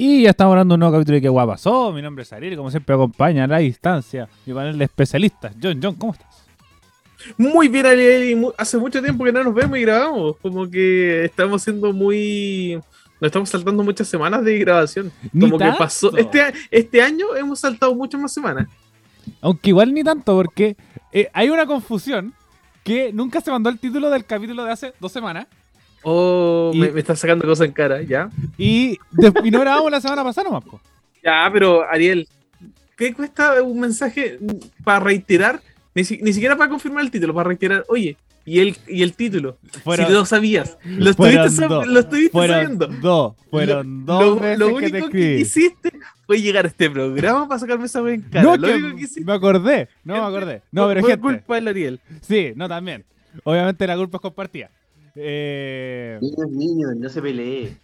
Y ya estamos hablando de un nuevo capítulo de ¿Qué guapa pasó? Mi nombre es Ariel y como siempre acompaña a la distancia mi panel de especialistas. John, John, ¿cómo estás? Muy bien, Ariel, hace mucho tiempo que no nos vemos y grabamos. Como que estamos siendo muy. Nos estamos saltando muchas semanas de grabación. Como que pasó. Este, este año hemos saltado muchas más semanas. Aunque igual ni tanto, porque eh, hay una confusión que nunca se mandó el título del capítulo de hace dos semanas. Oh, Y- me, me están sacando cosas en cara, ya. Y, de- y no grabamos la semana pasada nomás, po. Ya, pero Ariel, ¿qué cuesta un mensaje para reiterar? Ni, si- ni siquiera para confirmar el título, para reiterar, oye, y el, y el título. Fueron- si lo sabías, lo estuviste, sab- dos. lo estuviste Fueron sabiendo. dos, fueron dos lo, veces lo que te único que, escribí. hiciste fue llegar a este programa para sacarme esa en cara. no, lo que único que hiciste me acordé, no me acordé. No, pero fue gente, culpa del Ariel. sí, no también. Obviamente la culpa es compartida. Eh, Niños, niños, no se pelee.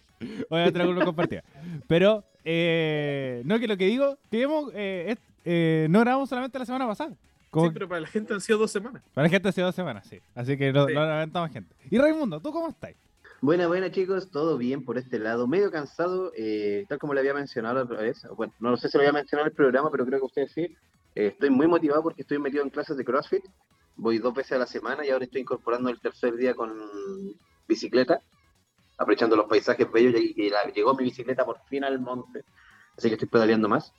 Obviamente la culpa es compartida. Pero, eh, no, que lo que digo, que hemos, eh, es- eh, no grabamos solamente la semana pasada. Como Sí, pero para la gente han sido dos semanas. Para la gente hace dos semanas, sí. Así que no, Sí. no gente. Y Raimundo, ¿tú cómo estás? Buena, buena chicos, todo bien por este lado. Medio cansado, eh, tal como le había mencionado la otra vez. Bueno, no sé si lo había mencionado en el programa, pero creo que ustedes sí. Eh, estoy muy motivado porque estoy metido en clases de CrossFit. Voy dos veces a la semana y ahora estoy incorporando el tercer día con bicicleta, aprovechando los paisajes bellos y, llegó mi bicicleta por fin al monte. Así que estoy pedaleando más.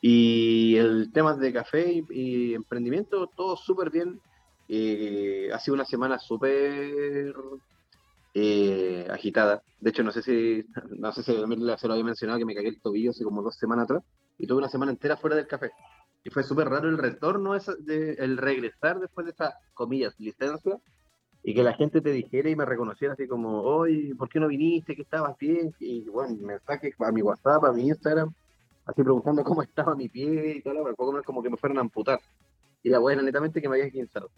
Y el tema de café y, emprendimiento, todo súper bien. Eh, ha sido una semana súper eh, agitada. De hecho, no sé si no sé si se lo había mencionado que me cagué el tobillo hace como dos semanas atrás y tuve una semana entera fuera del café. Y fue súper raro el retorno, esa- de, el regresar después de esa, comillas, licencia y que la gente te dijera y me reconociera así como, oye, ¿por qué no viniste? ¿Que estabas bien? Y bueno, mensajes a mi WhatsApp, a mi Instagram, así preguntando cómo estaba mi pie y todo, lo poco menos como que me fueran a amputar. Y la buena, netamente, que me había esguinzado.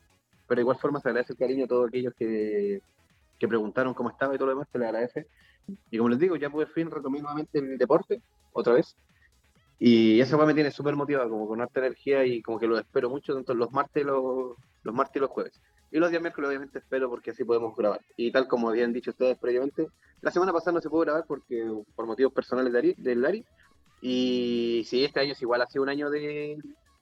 Pero de igual forma se agradece el cariño a todos aquellos que, que preguntaron cómo estaba y todo lo demás, se le agradece. Y como les digo, ya por fin retomé nuevamente el deporte, otra vez. Y esa weá me tiene súper motivado, como con harta energía y como que lo espero mucho, tanto los martes, y los, los martes y los jueves. Y los días miércoles obviamente espero porque así podemos grabar. Y tal como habían dicho ustedes previamente, la semana pasada no se pudo grabar porque por motivos personales de Ari, del Lari. Y sí, este año es igual, ha sido un año de,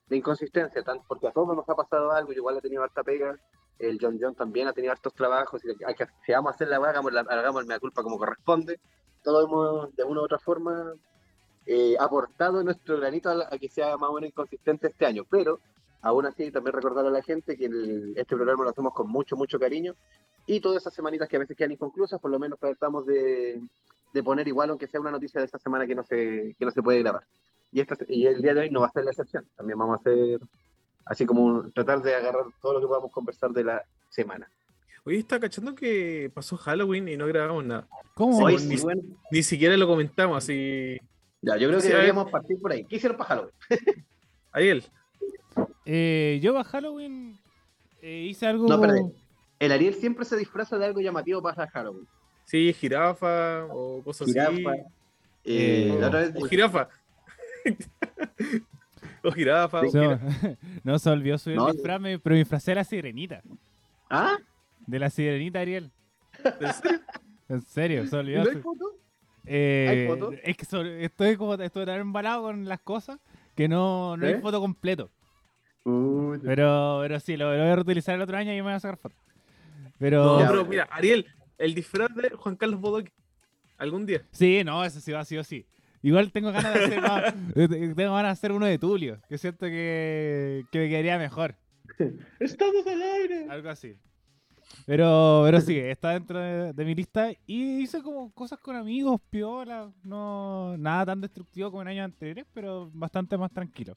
de inconsistencia, tanto porque a todos nos ha pasado algo, yo igual he tenido harta pega, el John John también ha tenido hartos trabajos, y hay que, si vamos a hacer la weá, hagamos, la, hagamos el mea culpa como corresponde. Todos hemos de una u otra forma eh, aportado nuestro granito a, la- a que sea más o menos inconsistente este año, pero aún así también recordar a la gente que el- este programa lo hacemos con mucho, mucho cariño y todas esas semanitas que a veces quedan inconclusas, por lo menos tratamos de, de poner igual, aunque sea una noticia de esta semana que no se, que no se puede grabar. Y, esta, y el día de hoy no va a ser la excepción, también vamos a hacer así como un- tratar de agarrar todo lo que podamos conversar de la semana. Oye, está cachando que pasó Halloween y no grabamos nada. ¿Cómo? Sí, Hoy ni- bueno, Ni siquiera lo comentamos, así. Ya, yo creo que Sí, deberíamos partir por ahí. ¿Qué hicieron para Halloween? Ariel, Eh, yo para Halloween eh, hice algo... No, perdón. El Ariel siempre se disfraza de algo llamativo para Halloween. sí, jirafa o cosas Jirafa. así. Eh, Eh, la otra vez O jirafa. o jirafa. o Sí, jira- Se- no se olvidó subir No, el disfraz, me- pero me disfracé de la sirenita. ¿Ah? De la sirenita, Ariel. ¿En serio? En serio, se ¿Y olvidó. no hay foto? Eh, ¿Hay foto? Es que sobre- estoy como estoy tan embalado con las cosas que no, no hay ¿Eh? foto completo. Uy, Pero, pero sí, lo, lo voy a reutilizar el otro año y me voy a sacar foto. Pero No, pero mira, Ariel, el disfraz de Juan Carlos Bodoque. Algún día. sí, no, eso sí va sí o sí. Igual tengo ganas de hacer más- eh, tengo ganas de hacer uno de Tulio, que siento que, que me quedaría mejor. ¡Estamos al aire! Algo así. Pero, pero sí, está dentro de, de mi lista. Y hice como cosas con amigos, piola. No, nada tan destructivo como en años anteriores, pero bastante más tranquilo.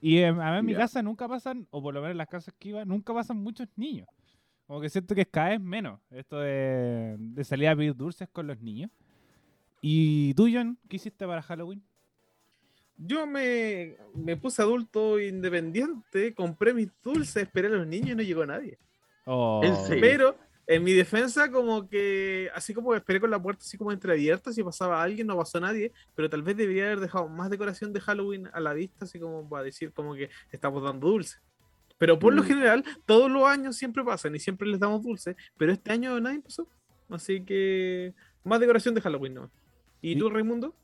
Y eh, a mí en mi casa nunca pasan, o por lo menos en las casas que iba, nunca pasan muchos niños. Como que siento que cada vez menos esto de, de salir a pedir dulces con los niños. ¿Y tú, John, qué hiciste para Halloween? Yo me, me puse adulto independiente, compré mis dulces, esperé a los niños y no llegó nadie. Oh, ¿En serio? Pero en mi defensa, como que así como esperé con la puerta así como entreabierta, si pasaba alguien, no pasó nadie, pero tal vez debería haber dejado más decoración de Halloween a la vista, así como para decir como que estamos dando dulces. Pero por lo Mm. general, todos los años siempre pasan y siempre les damos dulces, pero este año nadie pasó. Así que más decoración de Halloween, ¿no? ¿Y ¿Y- tú, Raimundo?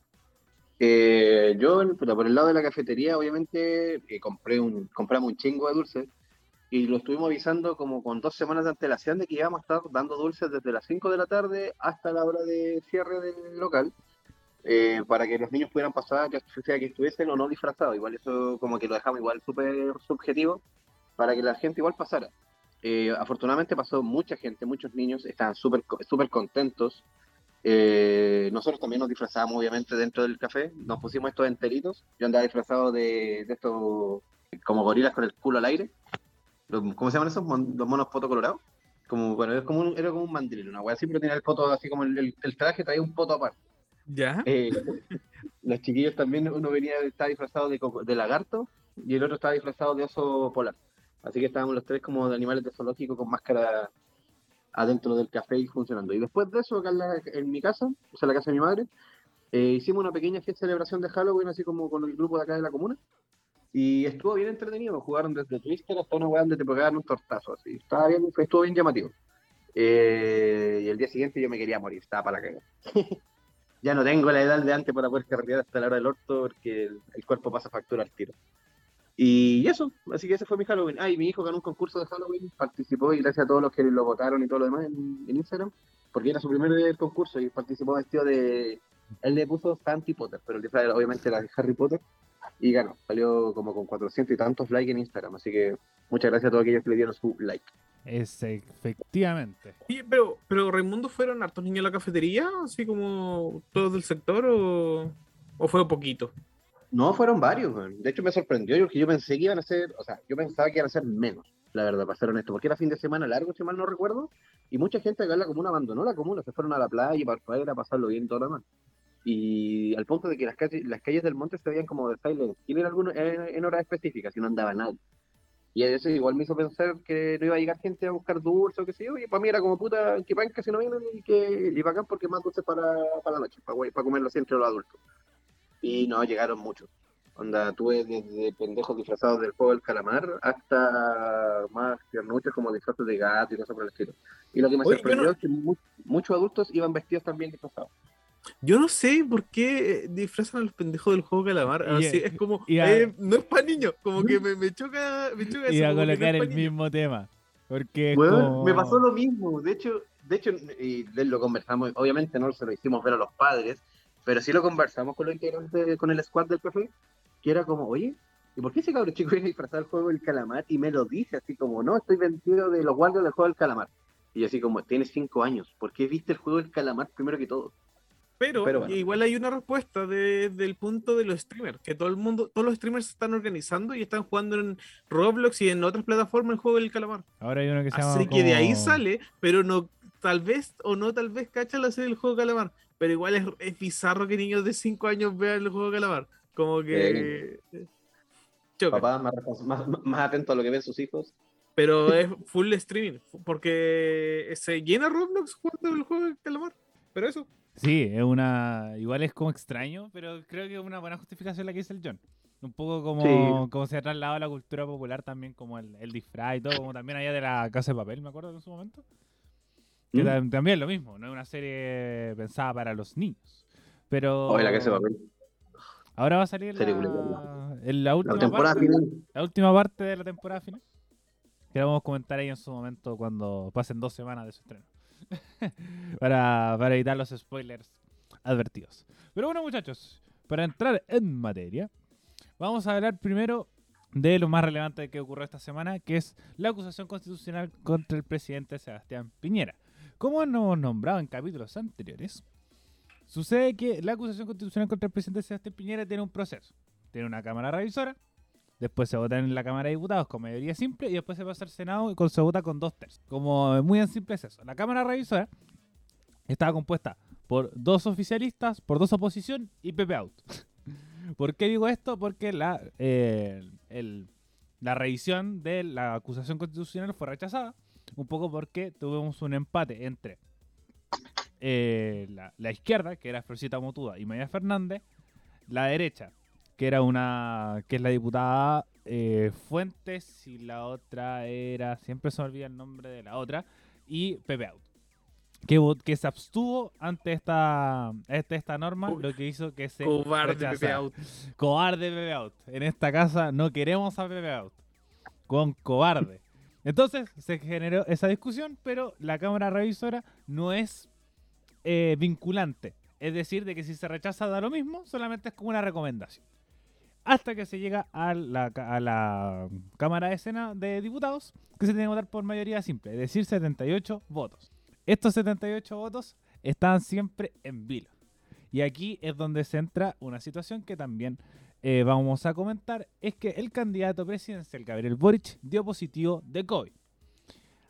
Eh, yo, por el lado de la cafetería, obviamente, eh, compré un, compramos un chingo de dulces y lo estuvimos avisando como con dos semanas de antelación de que íbamos a estar dando dulces desde las 5 de la tarde hasta la hora de cierre del local. eh, para que los niños pudieran pasar, ya sea que estuviesen o no disfrazados. Igual eso como que lo dejamos igual súper subjetivo para que la gente igual pasara. Eh, afortunadamente pasó mucha gente, muchos niños estaban súper súper contentos. Eh, nosotros también nos disfrazábamos obviamente dentro del café, nos pusimos estos enteritos. Yo andaba disfrazado de, de estos como gorilas con el culo al aire. Los- ¿Cómo se llaman esos? Mon- Los monos poto colorados. Como, bueno, era como un, era como un mandril, una wea así, pero tenía el poto así como el, el- el traje traía un poto aparte. ¿Ya? Eh, los chiquillos también, uno venía, estaba disfrazado de, lagarto y el otro estaba disfrazado de oso polar. Así que estábamos los tres como de animales de zoológico con máscara adentro del café y funcionando. Y después de eso, acá en, la- en mi casa, o sea, la casa de mi madre, eh, hicimos una pequeña fiesta de celebración de Halloween, así como con el grupo de acá de la comuna. Y estuvo bien entretenido, jugaron desde Twister hasta una weá donde te pegaban un tortazo, así. Estaba bien, estuvo bien llamativo. Eh, y el día siguiente yo me quería morir, estaba para la cagada. ya no tengo la edad de antes para poder carretear hasta la hora del orto porque el, el cuerpo pasa factura al tiro. Y eso, así que ese fue mi Halloween. Ah, y mi hijo ganó un concurso de Halloween, participó y gracias a todos los que lo votaron y todo lo demás en, en Instagram, porque era su primer concurso y participó vestido de... Él le puso Santi Potter, pero el disfraz obviamente era de Harry Potter y ganó. Salió como con 400 y tantos likes en Instagram, así que muchas gracias a todos aquellos que le dieron su like. Es efectivamente. Sí, pero, pero Raimundo fueron hartos niños a la cafetería, así como todos del sector, o, o fue poquito. No, fueron varios. De hecho, me sorprendió porque yo pensé que iban a ser, o sea, yo pensaba que iban a ser menos, la verdad, para ser honesto, porque era fin de semana largo, si mal no recuerdo, y mucha gente acá en la comuna abandonó la comuna, se fueron a la playa para afuera a pasarlo bien todo lo demás. Y al punto de que las calles, las calles del monte se veían como de Silent Hill en, algunos, en, en horas específicas y no andaba nadie. Y eso igual me hizo pensar que no iba a llegar gente a buscar dulce o qué sé yo, y para mí era como puta, que panca si no vienen y que y bacán porque más dulces para, para la noche, para, para comerlo así entre los adultos. Y no, llegaron muchos. Onda, tuve desde pendejos disfrazados del juego del calamar hasta más tiernuchos como disfraces de gato y cosas por el estilo. Y lo que me Oye, sorprendió no- es que mu- muchos adultos iban vestidos también disfrazados. Yo no sé por qué eh, disfrazan a los pendejos del juego calamar. Y- Así, es como, y a- eh, no es para niños, como que me, me choca, me choca Y eso, a no colocar es el niños. mismo tema. Porque como- me pasó lo mismo. De hecho, de hecho, y de- lo conversamos, obviamente no se lo hicimos ver a los padres, pero sí lo conversamos con los integrantes, con el squad del café, que era como, oye, ¿y por qué ese cabrón chico viene a disfrazar el juego del calamar? Y me lo dice así como, no, estoy vestido de los guardias del juego del calamar. Y yo así como, tienes cinco años, ¿por qué viste el juego del calamar primero que todo? Pero, Pero bueno. igual hay una respuesta de- del punto de los streamers, que todo el mundo, todos los streamers se están organizando y están jugando en Roblox y en otras plataformas el juego del calamar. Ahora hay uno que se llama. Así que de ahí sale, pero no, tal vez o no tal vez cacha la serie del juego de calamar. Pero igual es, es bizarro que niños de 5 años vean el juego de calamar. Como que. choca. Papá más, más atento a lo que ven sus hijos. Pero es full streaming. Porque se llena Roblox jugando el juego de calamar. Pero eso. Sí, es una. Igual es como extraño, pero creo que es una buena justificación la que dice el John. Un poco como, Sí. como se ha trasladado a la cultura popular también, como el, el disfraz y todo, como también allá de la Casa de Papel, me acuerdo en su momento. Que ¿Mm? tam- también es lo mismo, no es una serie pensada para los niños. Pero Oye, la que se va a ver. ahora va a salir la, culiada. en la última La temporada parte, final. la última parte de la temporada final. Que la vamos a comentar ahí en su momento cuando pasen dos semanas de su estreno. para, evitar los spoilers advertidos. Pero bueno, muchachos, para entrar en materia, vamos a hablar primero de lo más relevante que ocurrió esta semana, que es la acusación constitucional contra el presidente Sebastián Piñera. Como hemos nombrado en capítulos anteriores, sucede que la acusación constitucional contra el presidente Sebastián Piñera tiene un proceso. Tiene una cámara revisora, después se vota en la Cámara de Diputados con mayoría simple y después se pasa al Senado y se vota con dos tercios. Como muy en simple es eso. La Cámara revisora estaba compuesta por dos oficialistas, por dos oposición y Pepe Out. ¿Por qué digo esto? Porque la, eh, la revisión de la acusación constitucional fue rechazada, un poco porque tuvimos un empate entre eh, la, la izquierda, que era Florcita Motuda y Maya Fernández, la derecha, que era una que es la diputada eh, Fuentes y la otra era siempre se me olvida el nombre de la otra y Pepe Out que, que se abstuvo ante esta, ante esta norma, Uy, lo que hizo que se Cobarde, Pepe. Out. Cobarde Pepe Out. En esta casa no queremos a Pepe Out. Con cobarde. Entonces se generó esa discusión, pero la Cámara Revisora no es eh, vinculante. Es decir, de que si se rechaza da lo mismo, solamente es como una recomendación. Hasta que se llega a la, la Cámara de de Diputados, que se tiene que votar por mayoría simple, es decir, 78 votos. Estos 78 votos estaban siempre en vilo. Y aquí es donde se entra una situación que también eh, vamos a comentar, es que el candidato presidencial Gabriel Boric dio positivo de COVID.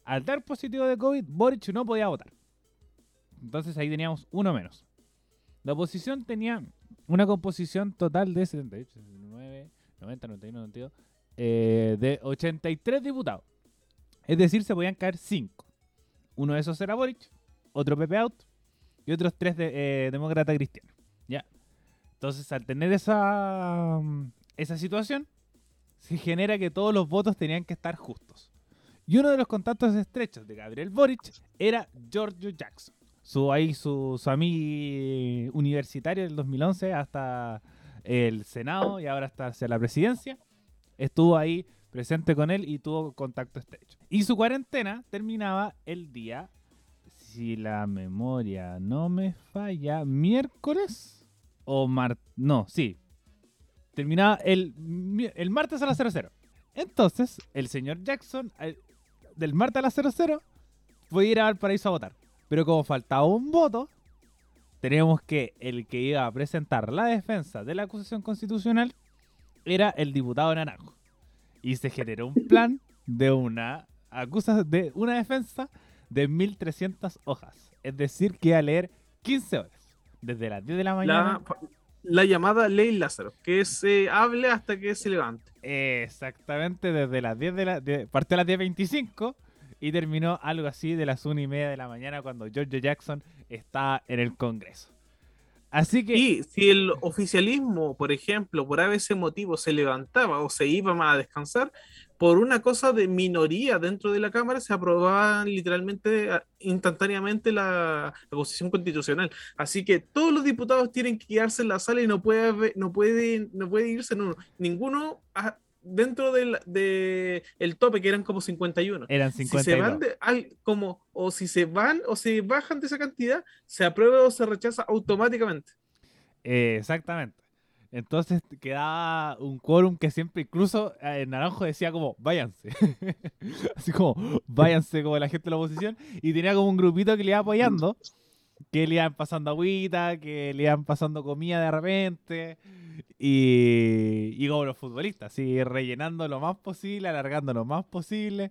Al dar positivo de COVID, Boric no podía votar. Entonces ahí teníamos uno menos. La oposición tenía una composición total de 78, 79, 90, 91, 92, eh, de 83 diputados. Es decir, se podían caer 5. Uno de esos era Boric, otro Pepe Out y otros tres de, eh, demócratas. Entonces, al tener esa, mm, esa situación, se genera que todos los votos tenían que estar justos. Y uno de los contactos estrechos de Gabriel Boric era Giorgio Jackson. Su, ahí, su amigo universitario del 2011 hasta el Senado y ahora hasta hacia la presidencia. Estuvo ahí presente con él y tuvo contacto estrecho. Y su cuarentena terminaba el día, si la memoria no me falla, miércoles o mar... No, sí. Terminaba el, el martes a las 00. Entonces, el señor Jackson, al- del martes a las 00, fue ir a Valparaíso a votar. Pero como faltaba un voto, tenemos que el que iba a presentar la defensa de la acusación constitucional era el diputado Naranjo. Y se generó un plan de una acusa de una defensa de 1300 hojas. Es decir, que iba a leer 15 horas. Desde las 10 de la mañana. La, la llamada ley Lázaro, que se hable hasta que se levante. Exactamente, desde las 10 de la. De, partió a las 10.25 y terminó algo así de las 1 y media de la mañana cuando George Jackson está en el Congreso. Así que. Y si el oficialismo, por ejemplo, por ese motivo se levantaba o se iba más a descansar, por una cosa de minoría dentro de la Cámara se aprobaba literalmente a- instantáneamente la, la Constitución Constitucional. Así que todos los diputados tienen que quedarse en la sala y no puede, no puede, no puede irse en uno. ninguno dentro del de el tope, que eran como 51 eran si 52. se van de al- como o si se van o se bajan de esa cantidad, se aprueba o se rechaza automáticamente. Eh, exactamente. Entonces quedaba un quórum que siempre, incluso eh, Naranjo decía como, váyanse. Así como, váyanse como la gente de la oposición. Y tenía como un grupito que le iba apoyando, que le iban pasando agüita, que le iban pasando comida de repente. Y, y como los futbolistas, así rellenando lo más posible, alargando lo más posible.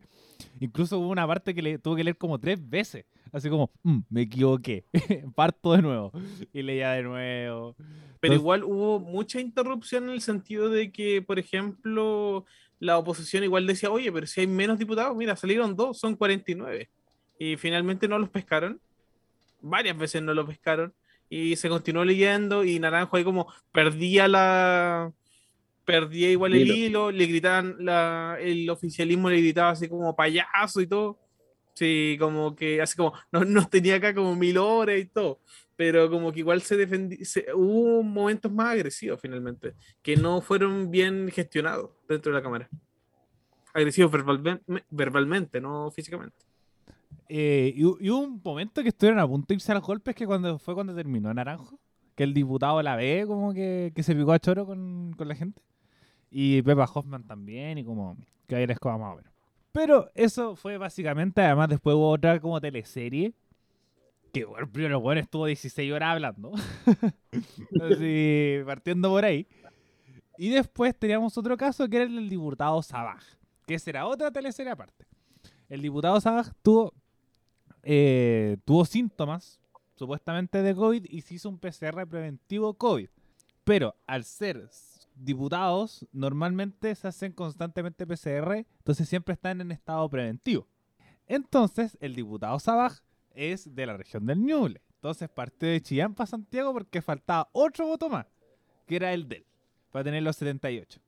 Incluso hubo una parte que le tuve que leer como tres veces. Así como, "Mm, me equivoqué, parto de nuevo. Y leía de nuevo. Pero Entonces- igual hubo mucha interrupción en el sentido de que, por ejemplo, la oposición igual decía, oye, pero si hay menos diputados, mira, salieron dos, son 49. Y finalmente no los pescaron. Varias veces no los pescaron. Y se continuó leyendo y Naranjo ahí como perdía la... Perdía igual el Hilo. hilo, le gritaban, la, el oficialismo le gritaba así como payaso y todo. Sí, como que así como nos, nos tenía acá como mil horas y todo pero como que igual se defendí, se- hubo momentos más agresivos finalmente, que no fueron bien gestionados dentro de la cámara. Agresivos verbalmente no físicamente. Eh, y, hu- y hubo un momento que estuvieron a punto de irse a los golpes que cuando fue cuando terminó Naranjo, que el diputado la ve como que, se picó a choro con, con la gente. Y Pepa Hoffman también, y como que ahí escoba más o menos. Pero eso fue básicamente, además después hubo otra como teleserie, que bueno, primero estuvo 16 horas hablando. Así, partiendo por ahí. Y después teníamos otro caso que era el del diputado Sabaj, que será otra teleserie aparte. El diputado Sabaj tuvo, eh, tuvo síntomas, supuestamente de COVID, y se hizo un PCR preventivo COVID. Pero al ser diputados, normalmente se hacen constantemente PCR, entonces siempre están en estado preventivo. Entonces, el diputado Sabaj es de la región del Ñuble. Entonces partió de Chillán para Santiago porque faltaba otro voto más, que era el de él, para tener los 78.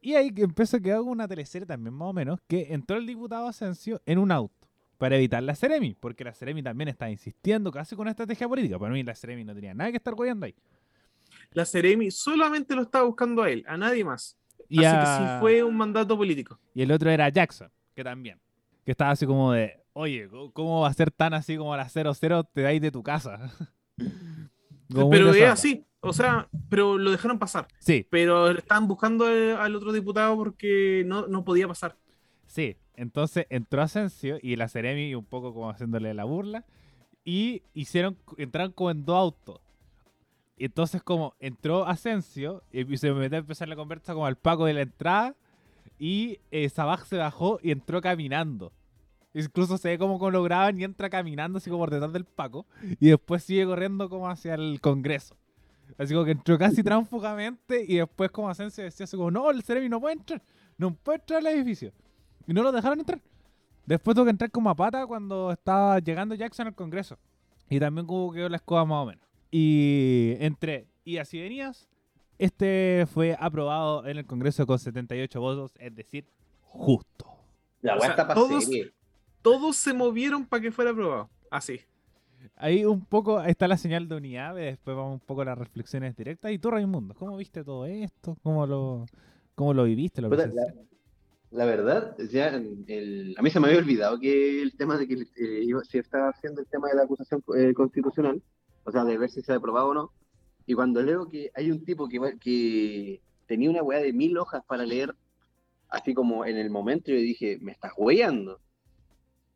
Y ahí empezó a quedar una teleserie también más o menos, que entró el diputado Asensio en un auto. Para evitar la Ceremi, porque la Ceremi también está insistiendo casi con una estrategia política. Para mí la Ceremi no tenía nada que estar goleando ahí. La Ceremi solamente lo estaba buscando a él, a nadie más. Y, Así a- que sí fue un mandato político. y el otro era Jackson, que también. Que estaba así como de, oye, ¿cómo- ¿cómo va a ser tan así como a las 00 te dais de tu casa? Pero es así, o sea, pero lo dejaron pasar. Sí, Pero estaban buscando al otro diputado porque no, no podía pasar. Sí, entonces entró Asensio y la Ceremi un poco como haciéndole la burla y hicieron, entraron como en dos autos. Entonces como entró Asensio y se metió a empezar la conversa como al Paco de la entrada y eh, se bajó y entró caminando. Incluso se ve como, como lo y entra caminando así como por detrás del Paco y después sigue corriendo como hacia el Congreso. Así como que entró casi tránsfugamente y después como Asensio decía así como, no, el Ceremi no puede entrar, no puede entrar al edificio. Y no lo dejaron entrar. Después tuvo que entrar como a pata cuando estaba llegando Jackson al Congreso. Y también como quedó la escoba más o menos. Y entre y así venías, este fue aprobado en el Congreso con 78 votos, es decir, justo. La O sea, está para todos-. Todos se movieron para que fuera aprobado. Así. Ahí un poco está la señal de unidad, después vamos un poco a las reflexiones directas. Y tú, Raimundo, ¿cómo viste todo esto? ¿Cómo lo, cómo lo viviste? ¿Lo presenciaste? La verdad, ya a mí se me había olvidado que el tema de que eh, estaba haciendo el tema de la acusación eh, constitucional, o sea, de ver si se ha aprobado o no. Y cuando leo que hay un tipo que, que tenía una weá de mil hojas para leer, así como en el momento, yo dije, me estás hueando.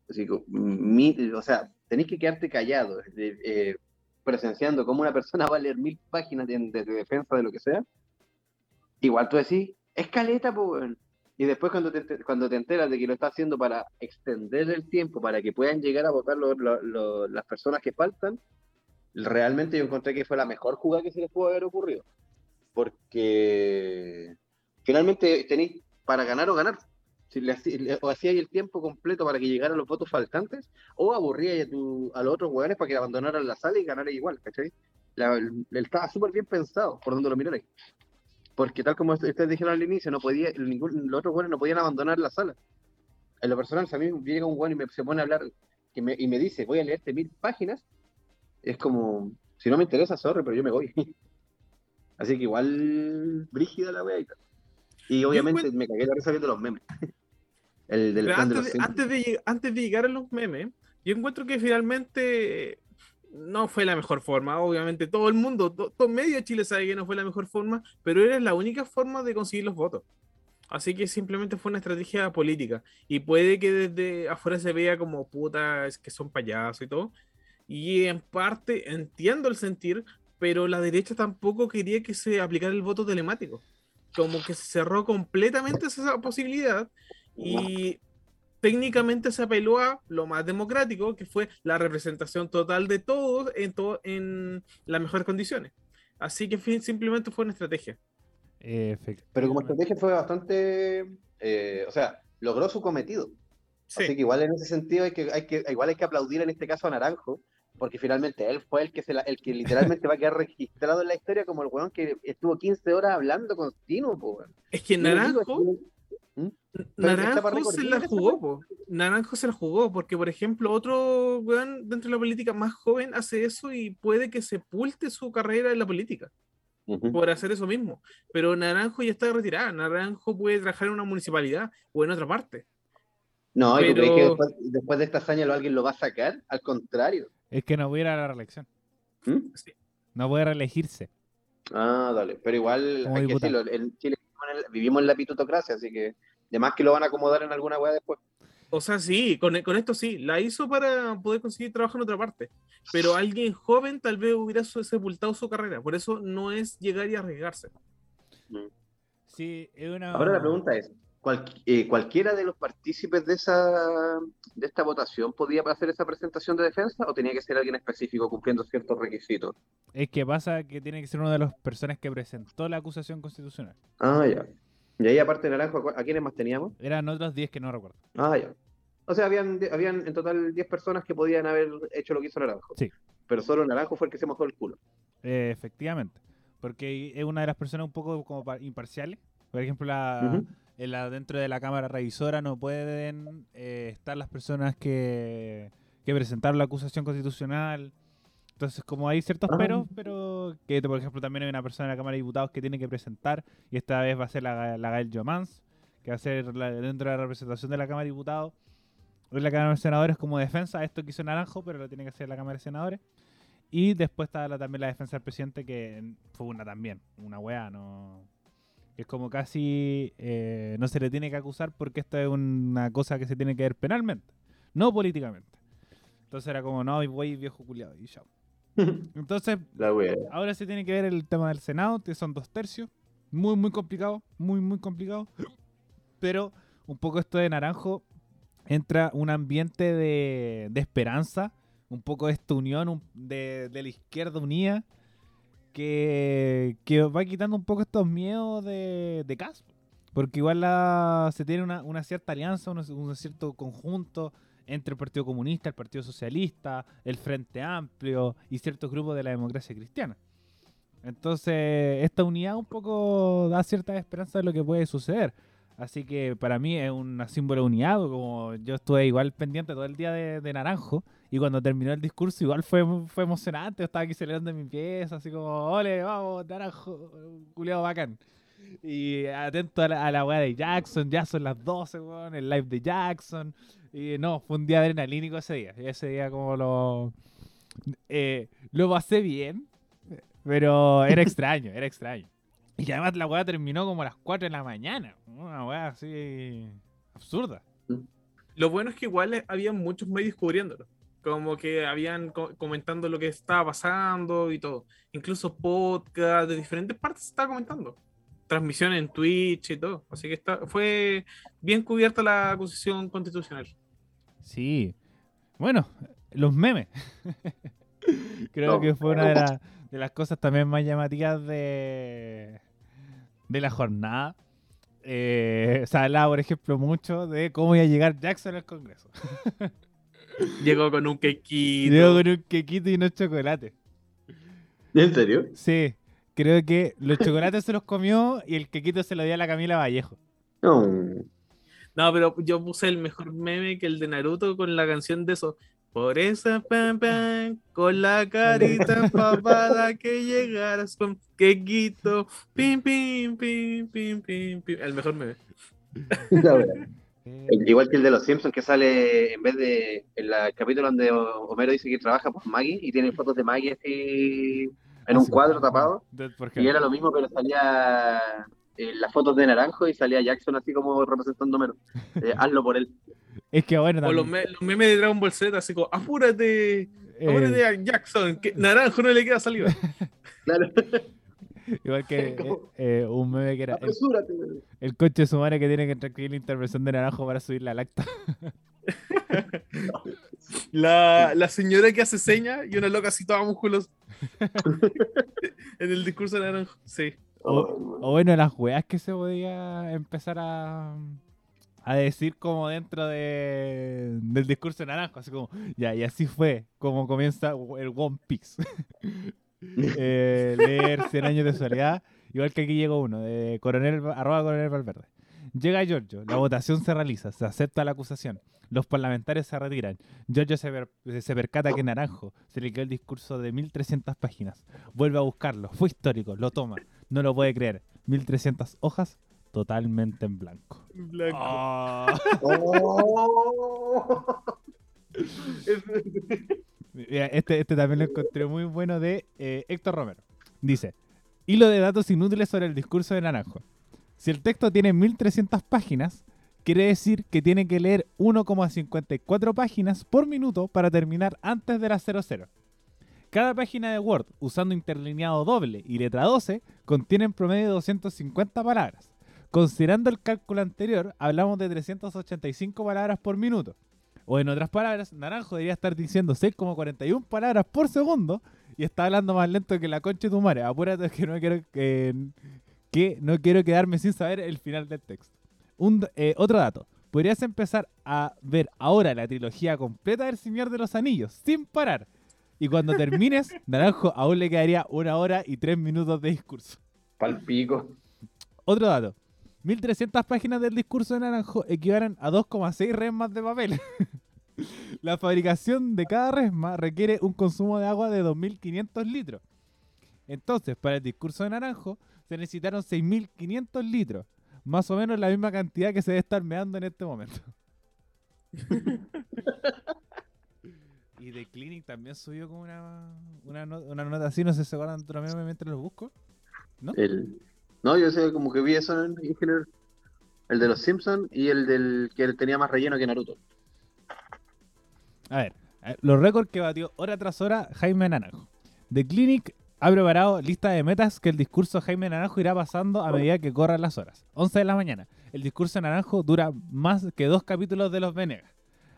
Así que, mi- o sea, tenés que quedarte callado, eh, presenciando cómo una persona va a leer mil páginas de, de- de defensa de lo que sea. Igual tú decís, es caleta, pues. Y después cuando te, cuando te enteras de que lo está haciendo para extender el tiempo, para que puedan llegar a votar lo- las personas que faltan, realmente yo encontré que fue la mejor jugada que se les pudo haber ocurrido. Porque finalmente tenéis para ganar o ganar. Si le, le- o hacíais el tiempo completo para que llegaran los votos faltantes, o aburríais a, los otros jugadores para que abandonaran la sala y ganaran igual, ¿cachai? El- estaba súper bien pensado por donde lo mirarais. Porque tal como ustedes dijeron al inicio, no podía, ningún, los otros jugadores no podían abandonar la sala. En lo personal, si a mí llega un jugador y me, se pone a hablar que me- y me dice, voy a leerte mil páginas, es como, si no me interesa, sorry, pero yo me voy. Así que igual, brígida la wea y tal. Y obviamente me cagué la risa viendo los memes. El del plan antes, de, antes, de, antes de llegar a los memes, yo encuentro que finalmente no fue la mejor forma. Obviamente, todo el mundo, to- todo medio Chile sabe que no fue la mejor forma, pero era la única forma de conseguir los votos. Así que simplemente fue una estrategia política. Y puede que desde afuera se vea como puta, es que son payasos y todo. Y en parte entiendo el sentir, pero la derecha tampoco quería que se aplicara el voto telemático. Como que se cerró completamente esa posibilidad y técnicamente se apeló a lo más democrático, que fue la representación total de todos en, to- en las mejores condiciones. Así que fin- simplemente fue una estrategia. Pero como estrategia fue bastante, eh, o sea, logró su cometido. Sí. Así que igual en ese sentido hay que, hay que, igual hay que aplaudir en este caso a Naranjo, porque finalmente él fue el que se la- el que literalmente va a quedar registrado en la historia como el weón que estuvo 15 horas hablando continuo, po. Es que digo, Naranjo. Naranjo se la jugó, po. Naranjo se la jugó, porque por ejemplo, otro weón dentro de la política más joven hace eso y puede que sepulte su carrera en la política. Por hacer eso mismo. Pero Naranjo ya está retirada. Naranjo puede trabajar en una municipalidad o en otra parte. No, ¿y tú crees que después, después de esta hazaña lo alguien lo va a sacar? Al contrario. Es que no voy a ir a la reelección. ¿Mm? Sí. No puede reelegirse. Ah, dale. Pero igual hay que decirlo, en Chile vivimos en, el- vivimos en la pitutocracia, así que además que lo van a acomodar en alguna weá después. O sea, sí, con, con esto sí. La hizo para poder conseguir trabajo en otra parte. Pero alguien joven tal vez hubiera sepultado su carrera. Por eso no es llegar y arriesgarse. Sí, es una... Ahora la pregunta es, ¿cual- eh, ¿cualquiera de los partícipes de esa de esta votación podía hacer esa presentación de defensa o tenía que ser alguien específico cumpliendo ciertos requisitos? Es que pasa que tiene que ser una de las personas que presentó la acusación constitucional. Ah, ya. Y ahí aparte de Naranjo, ¿a cu- ¿a quiénes más teníamos? Eran otros 10 que no recuerdo. Ah, ya. O sea, habían, habían en total 10 personas que podían haber hecho lo que hizo Naranjo. Sí. Pero solo Naranjo fue el que se mojó el culo. Eh, efectivamente. Porque es una de las personas un poco como pa- imparciales. Por ejemplo, la, Ujú. en la, dentro de la Cámara Revisora no pueden eh, estar las personas que, que presentaron la acusación constitucional. Entonces, como hay ciertos Ah. peros, pero que, por ejemplo, también hay una persona en la Cámara de Diputados que tiene que presentar, y esta vez va a ser la, la Gael Jomans, que va a ser la- dentro de la representación de la Cámara de Diputados. En la Cámara de Senadores como defensa, esto que hizo Naranjo, pero lo tiene que hacer la Cámara de Senadores. Y después está la- también la defensa del presidente, que fue una también, una weá, no... Es como casi eh, no se le tiene que acusar porque esto es una cosa que se tiene que ver penalmente, no políticamente. Entonces era como, no, voy viejo culiado y chao. Entonces, La ahora se tiene que ver el tema del Senado, que son dos tercios. Muy, muy complicado, muy, muy complicado. Pero un poco esto de Naranjo entra un ambiente de, de esperanza, un poco de esta unión un- de, de la izquierda unida, que, que va quitando un poco estos miedos de, de. Porque igual la, se tiene una, una cierta alianza, un, un cierto conjunto entre el Partido Comunista, el Partido Socialista, el Frente Amplio y ciertos grupos de la democracia cristiana. Entonces, esta unidad un poco da cierta esperanza de lo que puede suceder. Así que para mí es un símbolo de unidad, como yo estuve igual pendiente todo el día de, de Naranjo y cuando terminó el discurso igual fue, fue emocionante, estaba aquí celebrando mi pieza, así como, ole, vamos, Naranjo, culiado bacán. Y atento a la, a weá de Jackson, ya son las 12, weón, el live de Jackson. Y no, fue un día adrenalínico ese día. Ese día como lo... eh, lo pasé bien, pero era extraño, era extraño. Y además la weá terminó como a las 4 de la mañana. Una weá así absurda. Lo bueno es que igual había muchos medios cubriéndolo. Como que habían co- comentando lo que estaba pasando y todo. Incluso podcast de diferentes partes estaba comentando. Transmisión en Twitch y todo. Así que está, fue bien cubierta la acusación constitucional. Sí. Bueno, los memes. Creo No. que fue una de, la- de las cosas también más llamativas de, de la jornada. Eh, se hablaba, por ejemplo, mucho de cómo iba a llegar Jackson al Congreso. Llegó con un quequito. Llegó con un quequito y unos chocolates. ¿En serio? Sí, creo que los chocolates se los comió y el quequito se lo dio a la Camila Vallejo. No. No, pero yo puse el mejor meme que el de Naruto con la canción de eso. Por esa pam pam, con la carita empapada que llegaras con quequito. Pim, pim, pim, pim, pim, pim. El mejor meme. Eh, Igual que el de los Simpsons que sale en vez de en la- el capítulo donde Homero dice que trabaja por Maggie y tiene fotos de Maggie así en un cuadro tapado por y era lo mismo pero salía en las fotos de Naranjo y salía Jackson así como representando Homero. Eh, hazlo por él. Es que bueno, O los, me- los memes de Dragon Ball Z, así como, apúrate, eh, apúrate a Jackson, que naranjo no le queda saliva. Claro. igual que eh, eh, un meme que era el, Apresúrate. el coche de su madre que tiene que transcribir la intervención de Naranjo para subir la lacta. La, la señora que hace señas y una loca así toda musculosa. en el discurso de naranjo. Sí. O, o bueno, las weas que se podía empezar a, a decir como dentro de, del discurso de Naranjo, así como, ya, y así fue como comienza el One Piece. Eh, leer 100 años de soledad, igual que aquí llegó uno, de coronel, arroba coronel Valverde. Llega Giorgio, la votación se realiza, se acepta la acusación, los parlamentarios se retiran. Giorgio se, per- se percata que Naranjo se le quedó el discurso de 1300 páginas. Vuelve a buscarlo, fue histórico, lo toma, no lo puede creer. 1300 hojas totalmente en blanco. Blanco. Ah. Oh. Mira, Este, este también lo encontré muy bueno de eh, Héctor Romero. Dice, hilo de datos inútiles sobre el discurso de Naranjo. Si el texto tiene 1300 páginas, quiere decir que tiene que leer 1,54 páginas por minuto para terminar antes de las 00. Cada página de Word, usando interlineado doble y letra 12, contiene en promedio 250 palabras. Considerando el cálculo anterior, hablamos de 385 palabras por minuto. O en otras palabras, Naranjo debería estar diciendo 6,41 palabras por segundo y está hablando más lento que la concha de tu madre. Apúrate que no quiero que, que no quiero quedarme sin saber el final del texto. Un, eh, otro dato. Podrías empezar a ver ahora la trilogía completa del Señor de los Anillos sin parar. Y cuando termines, Naranjo aún le quedaría una hora y tres minutos de discurso. Palpico. Otro dato. 1300 páginas del discurso de Naranjo equivalen a 2,6 resmas de papel. La fabricación de cada resma requiere un consumo de agua de 2.500 litros. Entonces, para el discurso de Naranjo se necesitaron 6.500 litros. Más o menos la misma cantidad que se debe estar meando en este momento. y The Clinic también subió como una, una, no- una nota así, no sé si se otro meme mientras lo busco. ¿No? El... No, yo sé, como que vi eso en, en general. El de los Simpsons y el del que tenía más relleno que Naruto. A ver, los récords que batió hora tras hora Jaime Naranjo. The Clinic ha preparado lista de metas que el discurso de Jaime Naranjo irá pasando a medida que corran las horas. 11 de la mañana. El discurso de Naranjo dura más que dos capítulos de Los Venegas.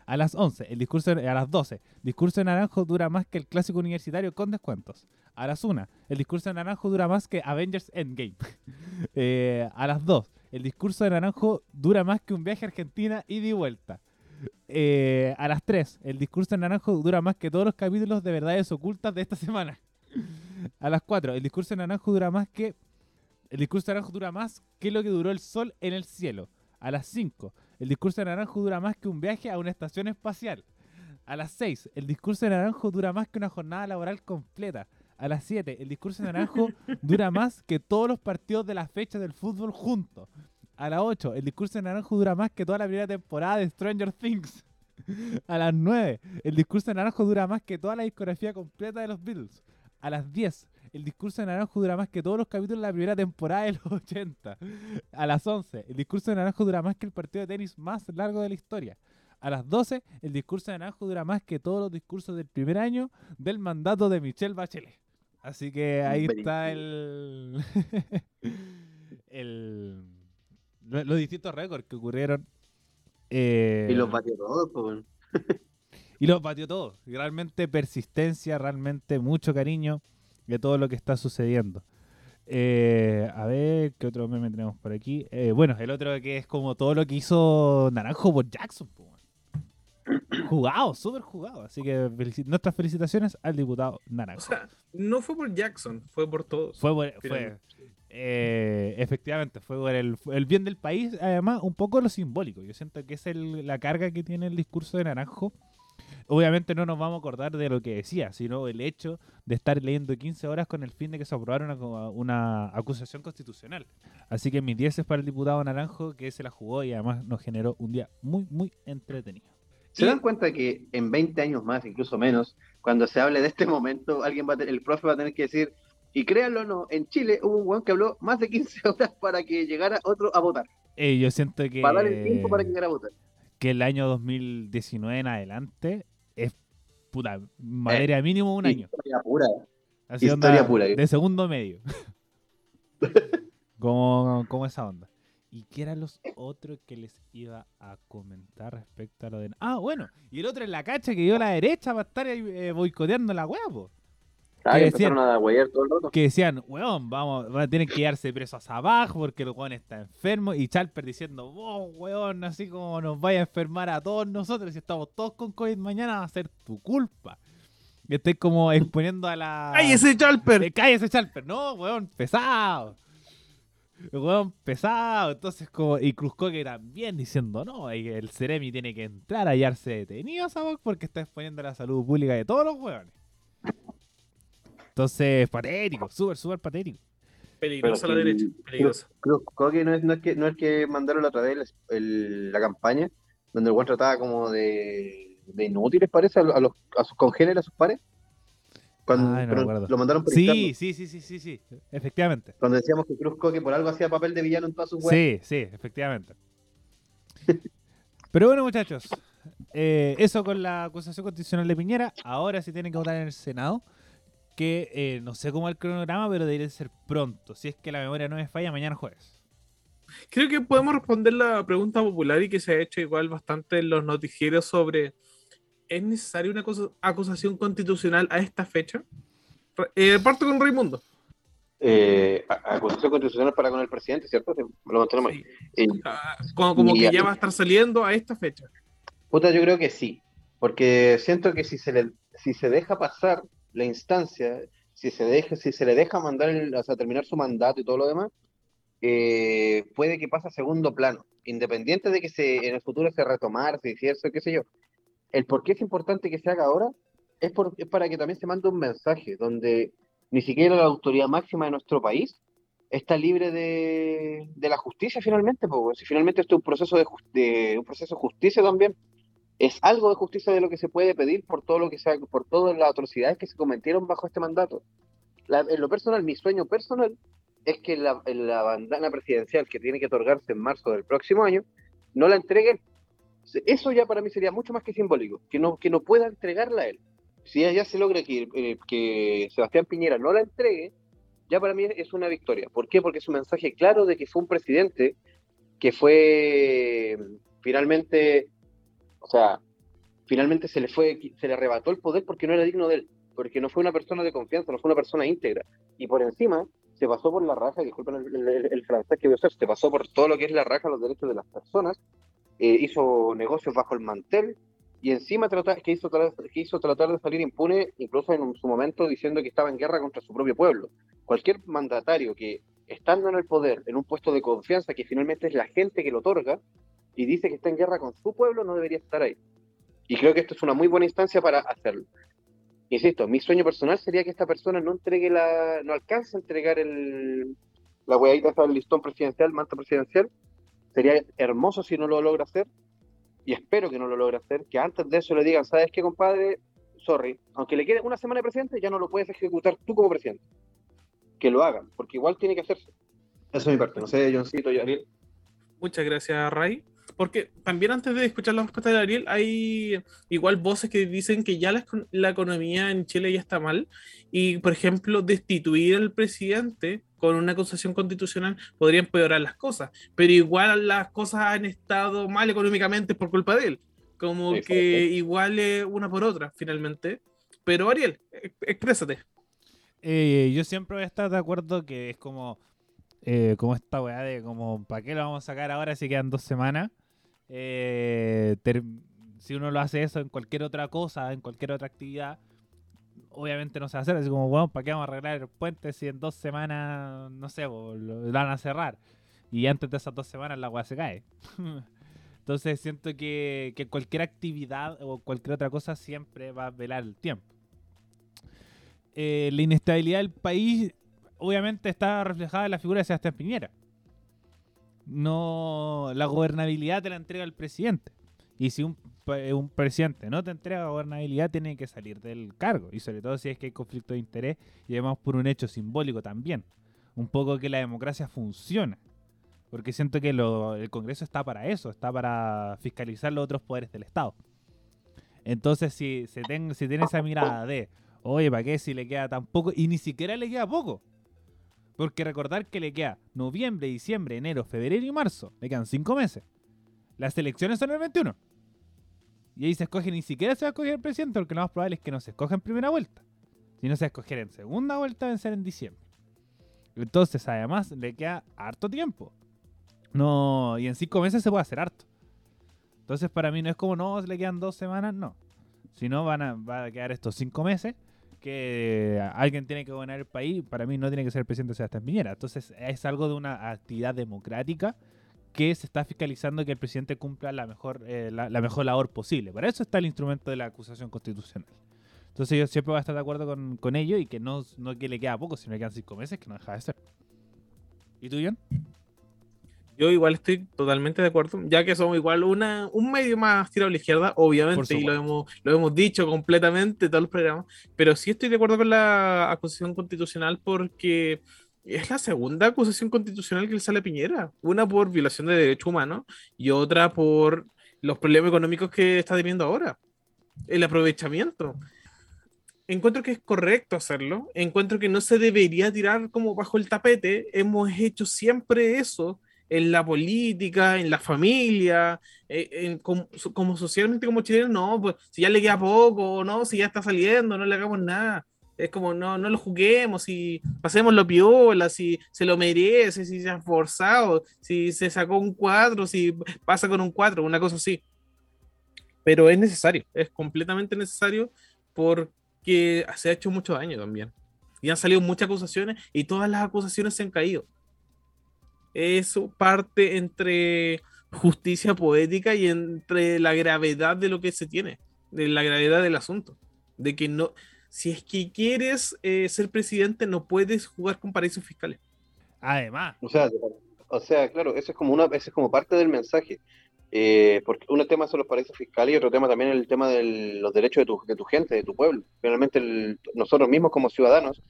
A las 11, el discurso de- a las 12, el discurso de Naranjo dura más que el clásico universitario con descuentos. A las 1, el discurso de Naranjo dura más que Avengers Endgame. Eh, a las 2, el discurso de Naranjo dura más que un viaje a Argentina y vuelta. Eh, a las 3, el discurso de Naranjo dura más que todos los capítulos de verdades ocultas de esta semana. A las 4, el discurso de Naranjo dura más que. El discurso de Naranjo dura más que lo que duró el sol en el cielo. A las 5, el discurso de Naranjo dura más que un viaje a una estación espacial. A las 6, el discurso de Naranjo dura más que una jornada laboral completa. A las 7, el discurso de Naranjo dura más que todos los partidos de la fecha del fútbol juntos. A las 8, el discurso de Naranjo dura más que toda la primera temporada de Stranger Things. A las 9, el discurso de Naranjo dura más que toda la discografía completa de los Beatles. A las 10, el discurso de Naranjo dura más que todos los capítulos de la primera temporada de los 80. A las 11, el discurso de Naranjo dura más que el partido de tenis más largo de la historia. A las 12, el discurso de Naranjo dura más que todos los discursos del primer año del mandato de Michelle Bachelet. Así que ahí está el, el lo- los distintos récords que ocurrieron. eh, Y los batió todos, pues. y los batió todos. Y realmente persistencia, realmente mucho cariño de todo lo que está sucediendo. Eh, a ver, ¿qué otro meme tenemos por aquí? Eh, bueno, el otro que es como todo lo que hizo Naranjo por Jackson. po. Jugado, súper jugado. Así que felici- nuestras felicitaciones al diputado O Naranjo. sea, no fue por Jackson, fue por todos. Fue, por- fue eh, efectivamente, fue por el, el bien del país, además, un poco lo simbólico. Yo siento que es el- la carga que tiene el discurso de Naranjo. Obviamente no nos vamos a acordar de lo que decía, sino el hecho de estar leyendo 15 horas con el fin de que se aprobara una, acusación constitucional. Así que mis 10 es para el diputado Naranjo, que se la jugó y además nos generó un día muy, muy entretenido. ¿Se dan cuenta que en 20 años más, incluso menos, cuando se hable de este momento, alguien va a tener- el profe va a tener que decir, y créanlo o no, en Chile hubo un weón que habló más de 15 horas para que llegara otro a votar, Eh, yo siento que... para dar el tiempo para que llegara a votar. Que el año 2019 en adelante es puta materia mínimo un año. Historia pura. Así historia onda pura. de segundo medio. como, como esa onda. ¿Y qué eran los otros que les iba a comentar respecto a lo de... Ah, bueno, y el otro en la cacha que dio a la derecha para estar eh, boicoteando la hueá, po. Que a todo el rato. Que decían, weón, vamos, van a tener que quedarse presos abajo porque el weón está enfermo. Y Chalper diciendo, vos, weón, así como nos vaya a enfermar a todos nosotros, si estamos todos con COVID mañana, va a ser tu culpa. Y estoy como exponiendo a la. ¡Ay, ese Chalper! Eh, cállese, Chalper. No, weón, pesado. Weón, pesado. Entonces, como. Y Cruzcoque también diciendo, no, y el Ceremi tiene que entrar a hallarse detenido, ¿sabes? Porque está exponiendo la salud pública de todos los weones. Entonces, patético, súper, súper patético. Peligrosa la derecha, peligrosa. Cruz Coque no es, no es que no es que mandaron la otra vez el- el- la campaña donde el weón trataba como de, de inútiles parece a, lo- a los, a sus congéneres, a sus pares. Cuando Ay, no me pero acuerdo. lo mandaron por Sí, sí, sí, sí, sí, sí, efectivamente. Cuando decíamos que Cruz Coque por algo hacía papel de villano en todas sus weas. Sí, sí, efectivamente. Pero bueno, muchachos, eh, eso con la acusación constitucional de Piñera. Ahora sí tienen que votar en el Senado. Que eh, no sé cómo es el cronograma, pero debería ser pronto. Si es que la memoria no me falla, mañana jueves. Creo que podemos responder la pregunta popular y que se ha hecho igual bastante en los noticieros sobre ¿es necesaria una acusa- acusación constitucional a esta fecha? Eh, parto con Raimundo. Eh, acusación constitucional para con el presidente, ¿cierto? Lo mantenemos ahí. Sí. Eh, Ah, como que ya va a estar saliendo a esta fecha. Puta, yo creo que sí, porque siento que si se le, si se deja pasar la instancia, si se deja, si se le deja mandar, el- terminar su mandato y todo lo demás, eh, puede que pase a segundo plano, independiente de que se, en el futuro se retomar, se hiciese, qué sé yo. El por qué es importante que se haga ahora es, por, es para que también se mande un mensaje donde ni siquiera la autoridad máxima de nuestro país está libre de, de la justicia finalmente, porque si finalmente esto es un proceso de, un proceso de justicia también, es algo de justicia de lo que se puede pedir por todo lo que sea, por todas las atrocidades que se cometieron bajo este mandato. En lo personal, mi sueño personal es que la, la, bandana presidencial que tiene que otorgarse en marzo del próximo año no la entreguen. Eso ya para mí sería mucho más que simbólico, que no, que no pueda entregarla a él. Si ya se logra que, eh, que Sebastián Piñera no la entregue, ya para mí es una victoria. ¿Por qué? Porque es un mensaje claro de que fue un presidente que fue finalmente, o sea, finalmente se le fue, se le arrebató el poder porque no era digno de él, porque no fue una persona de confianza, no fue una persona íntegra. Y por encima se pasó por la raja, disculpen el, el, el francés que voy a hacer, se pasó por todo lo que es la raja, los derechos de las personas, eh, hizo negocios bajo el mantel y encima tratar, que que hizo tratar de salir impune, incluso en su momento diciendo que estaba en guerra contra su propio pueblo. Cualquier mandatario que, estando en el poder, en un puesto de confianza, que finalmente es la gente que lo otorga, y dice que está en guerra con su pueblo, no debería estar ahí. Y creo que esto es una muy buena instancia para hacerlo. Insisto, mi sueño personal sería que esta persona no entregue la, no alcance a entregar el, la hueadita del listón presidencial, manto presidencial. Sería hermoso si no lo logra hacer, y espero que no lo logre hacer, que antes de eso le digan, ¿sabes qué, compadre? Sorry, aunque le quede una semana de presidente, ya no lo puedes ejecutar tú como presidente. Que lo hagan, porque igual tiene que hacerse. Eso es mi parte, no sé, Johncito y Ariel. Muchas gracias, Ray. Porque también antes de escuchar la respuesta de Ariel, hay igual voces que dicen que ya la, la, economía en Chile ya está mal. Y, por ejemplo, destituir al presidente con una acusación constitucional podría empeorar las cosas. Pero igual las cosas han estado mal económicamente por culpa de él. Como Exacto. que igual es una por otra, finalmente. Pero, Ariel, exprésate. Eh, yo siempre voy a estar de acuerdo que es como eh, como esta weá de como, ¿para qué lo vamos a sacar ahora si quedan dos semanas? Eh, si uno lo hace eso en cualquier otra cosa, en cualquier otra actividad, obviamente no se va a hacer. Así como, bueno, ¿para qué vamos a arreglar el puente si en dos semanas, no sé, lo, van a cerrar? Y antes de esas dos semanas la weá se cae. Entonces siento que, que cualquier actividad o cualquier otra cosa siempre va a velar el tiempo. Eh, la inestabilidad del país obviamente está reflejada en la figura de Sebastián Piñera. No, la gobernabilidad te la entrega el presidente. Y si un, un, presidente no te entrega gobernabilidad, tiene que salir del cargo. Y sobre todo si es que hay conflicto de interés y además por un hecho simbólico también. Un poco que la democracia funciona. Porque siento que el Congreso está para eso, está para fiscalizar los otros poderes del Estado. Entonces, si, se ten, si tiene esa mirada de, oye, ¿para qué si le queda tan poco? Y ni siquiera le queda poco. Porque recordar que le queda noviembre, diciembre, enero, febrero y marzo. Le quedan cinco meses. Las elecciones son el 21. Y ahí se escoge, ni siquiera se va a escoger el presidente, porque lo más probable es que no se escoja en primera vuelta. Si no se va a escoger en segunda vuelta, va a ser en diciembre. Entonces, además, le queda harto tiempo. No, y en cinco meses se puede hacer harto. Entonces, para mí no es como, no, le quedan dos semanas, no. Si no, van a, va a quedar estos cinco meses que alguien tiene que gobernar el país, para mí no tiene que ser el presidente Sebastián Piñera. Entonces es algo de una actividad democrática que se está fiscalizando que el presidente cumpla la mejor, eh, la, mejor labor posible. Para eso está el instrumento de la acusación constitucional. Entonces yo siempre voy a estar de acuerdo con, con ello y que no, no que le queda poco, sino que quedan cinco meses, que no deja de ser. ¿Y tú, John? Yo igual estoy totalmente de acuerdo, ya que somos igual una, un medio más tirado a la izquierda, obviamente, y lo hemos, lo hemos dicho completamente todos los programas, pero sí estoy de acuerdo con la acusación constitucional porque es la segunda acusación constitucional que le sale a Piñera, una por violación de derechos humanos y otra por los problemas económicos que está teniendo ahora, el aprovechamiento. Encuentro que es correcto hacerlo, encuentro que no se debería tirar como bajo el tapete, hemos hecho siempre eso en la política, en la familia, en, en, como, como, socialmente como chilenos, no, pues si ya le queda poco, no, si ya está saliendo, no le hagamos nada. Es como, no, no lo juguemos, si pasemos lo piola, si se lo merece, si se ha esforzado, si se sacó un 4, si pasa con un 4, una cosa así. Pero es necesario, es completamente necesario porque se ha hecho mucho daño también. Y han salido muchas acusaciones y todas las acusaciones se han caído. Es parte entre justicia poética y entre la gravedad de lo que se tiene, de la gravedad del asunto, de que no, si es que quieres eh, ser presidente no puedes jugar con paraísos fiscales. Además. O sea, o sea, claro, eso es como una, eso es como parte del mensaje. Eh, porque un tema son los paraísos fiscales y otro tema también es el tema de los derechos de tu, de tu gente, de tu pueblo. Finalmente, nosotros mismos como ciudadanos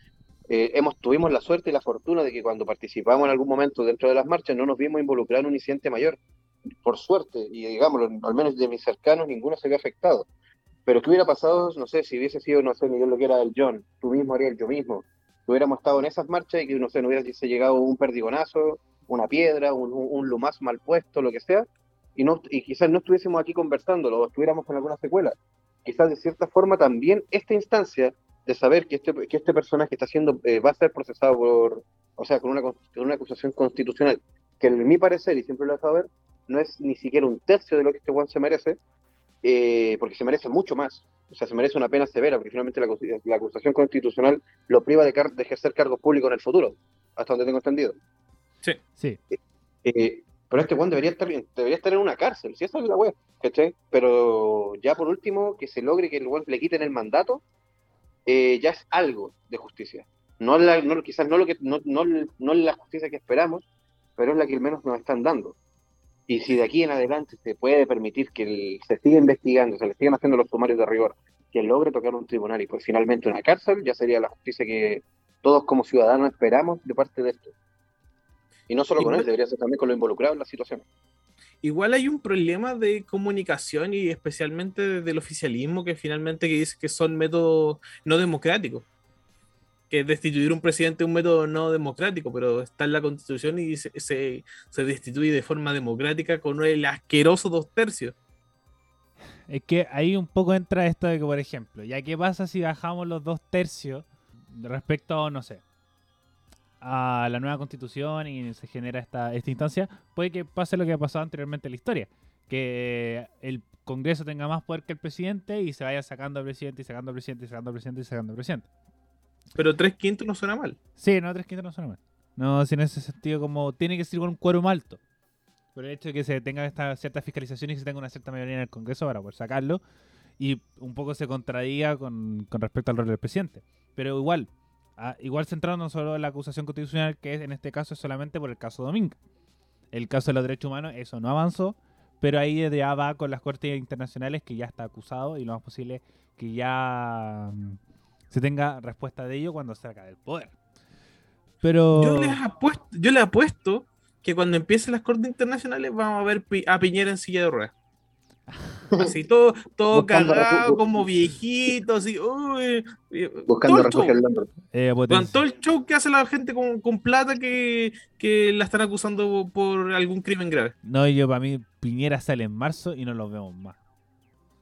eh, hemos, tuvimos la suerte y la fortuna de que cuando participamos en algún momento dentro de las marchas no nos vimos involucrar en un incidente mayor. Por suerte, y digámoslo, al menos de mis cercanos, ninguno se vio afectado. Pero ¿qué hubiera pasado, no sé, si hubiese sido, no sé, Miguel lo que era el John, tú mismo, Ariel, yo mismo, que hubiéramos estado en esas marchas y que, no sé, no hubiese llegado un perdigonazo, una piedra, un, un, lumazo mal puesto, lo que sea, y, no, y quizás no estuviésemos aquí conversándolo o estuviéramos con alguna secuela. Quizás de cierta forma también esta instancia de saber que este, que este personaje está siendo, eh, va a ser procesado por, o sea, con una, con una acusación constitucional, que en mi parecer, y siempre lo he saber, no es ni siquiera un tercio de lo que este Juan se merece, eh, porque se merece mucho más. O sea, se merece una pena severa, porque finalmente la, acusación constitucional lo priva de, de, ejercer cargos públicos en el futuro, hasta donde tengo entendido. Sí. sí. Eh, pero este Juan debería estar, debería estar en una cárcel, si esa es la web, ¿cachai? Pero ya por último, que se logre que el Juan le quiten el mandato, eh, ya es algo de justicia. No, la, no quizás no, lo que, no, no, no la justicia que esperamos, pero es la que al menos nos están dando. Y si de aquí en adelante se puede permitir que se siga investigando, se le sigan haciendo los sumarios de rigor, que logre tocar un tribunal y pues finalmente una cárcel, ya sería la justicia que todos como ciudadanos esperamos de parte de esto. Y no solo con él, debería ser también con lo involucrado en la situación. Igual hay un problema de comunicación y especialmente del oficialismo que finalmente dice que son métodos no democráticos que destituir un presidente es un método no democrático, pero está en la constitución y se, se, destituye de forma democrática con el asqueroso dos tercios. Es que ahí un poco entra esto de que, por ejemplo, ya qué pasa si bajamos los dos tercios respecto, no sé, a la nueva constitución y se genera esta, esta instancia, puede que pase lo que ha pasado anteriormente en la historia, que el Congreso tenga más poder que el presidente y se vaya sacando al presidente y sacando al presidente y sacando al presidente y sacando al presidente. Pero tres quintos no suena mal. Sí, no, tres quintos no suena mal. No, si en ese sentido como tiene que ser con un quórum alto. Por el hecho de que se tenga esta cierta fiscalización y que se tenga una cierta mayoría en el Congreso para poder sacarlo. Y un poco se contradiga con, respecto al rol del presidente. Pero igual, igual centrándonos solo en la acusación constitucional, que es, en este caso es solamente por el caso Domingo. El caso de los derechos humanos, eso no avanzó, pero ahí ya va con las cortes internacionales que ya está acusado y lo más posible que ya mm, se tenga respuesta de ello cuando salga del poder. Pero... Yo les apuesto, yo le apuesto que cuando empiecen las cortes internacionales vamos a ver a Piñera en silla de ruedas. Así todo, todo cagado, como viejito, así, uy, buscando refugio eh, Con todo el show que hace la gente con, con plata que, que, la están acusando por algún crimen grave. No, yo para mí Piñera sale en marzo y no lo vemos más.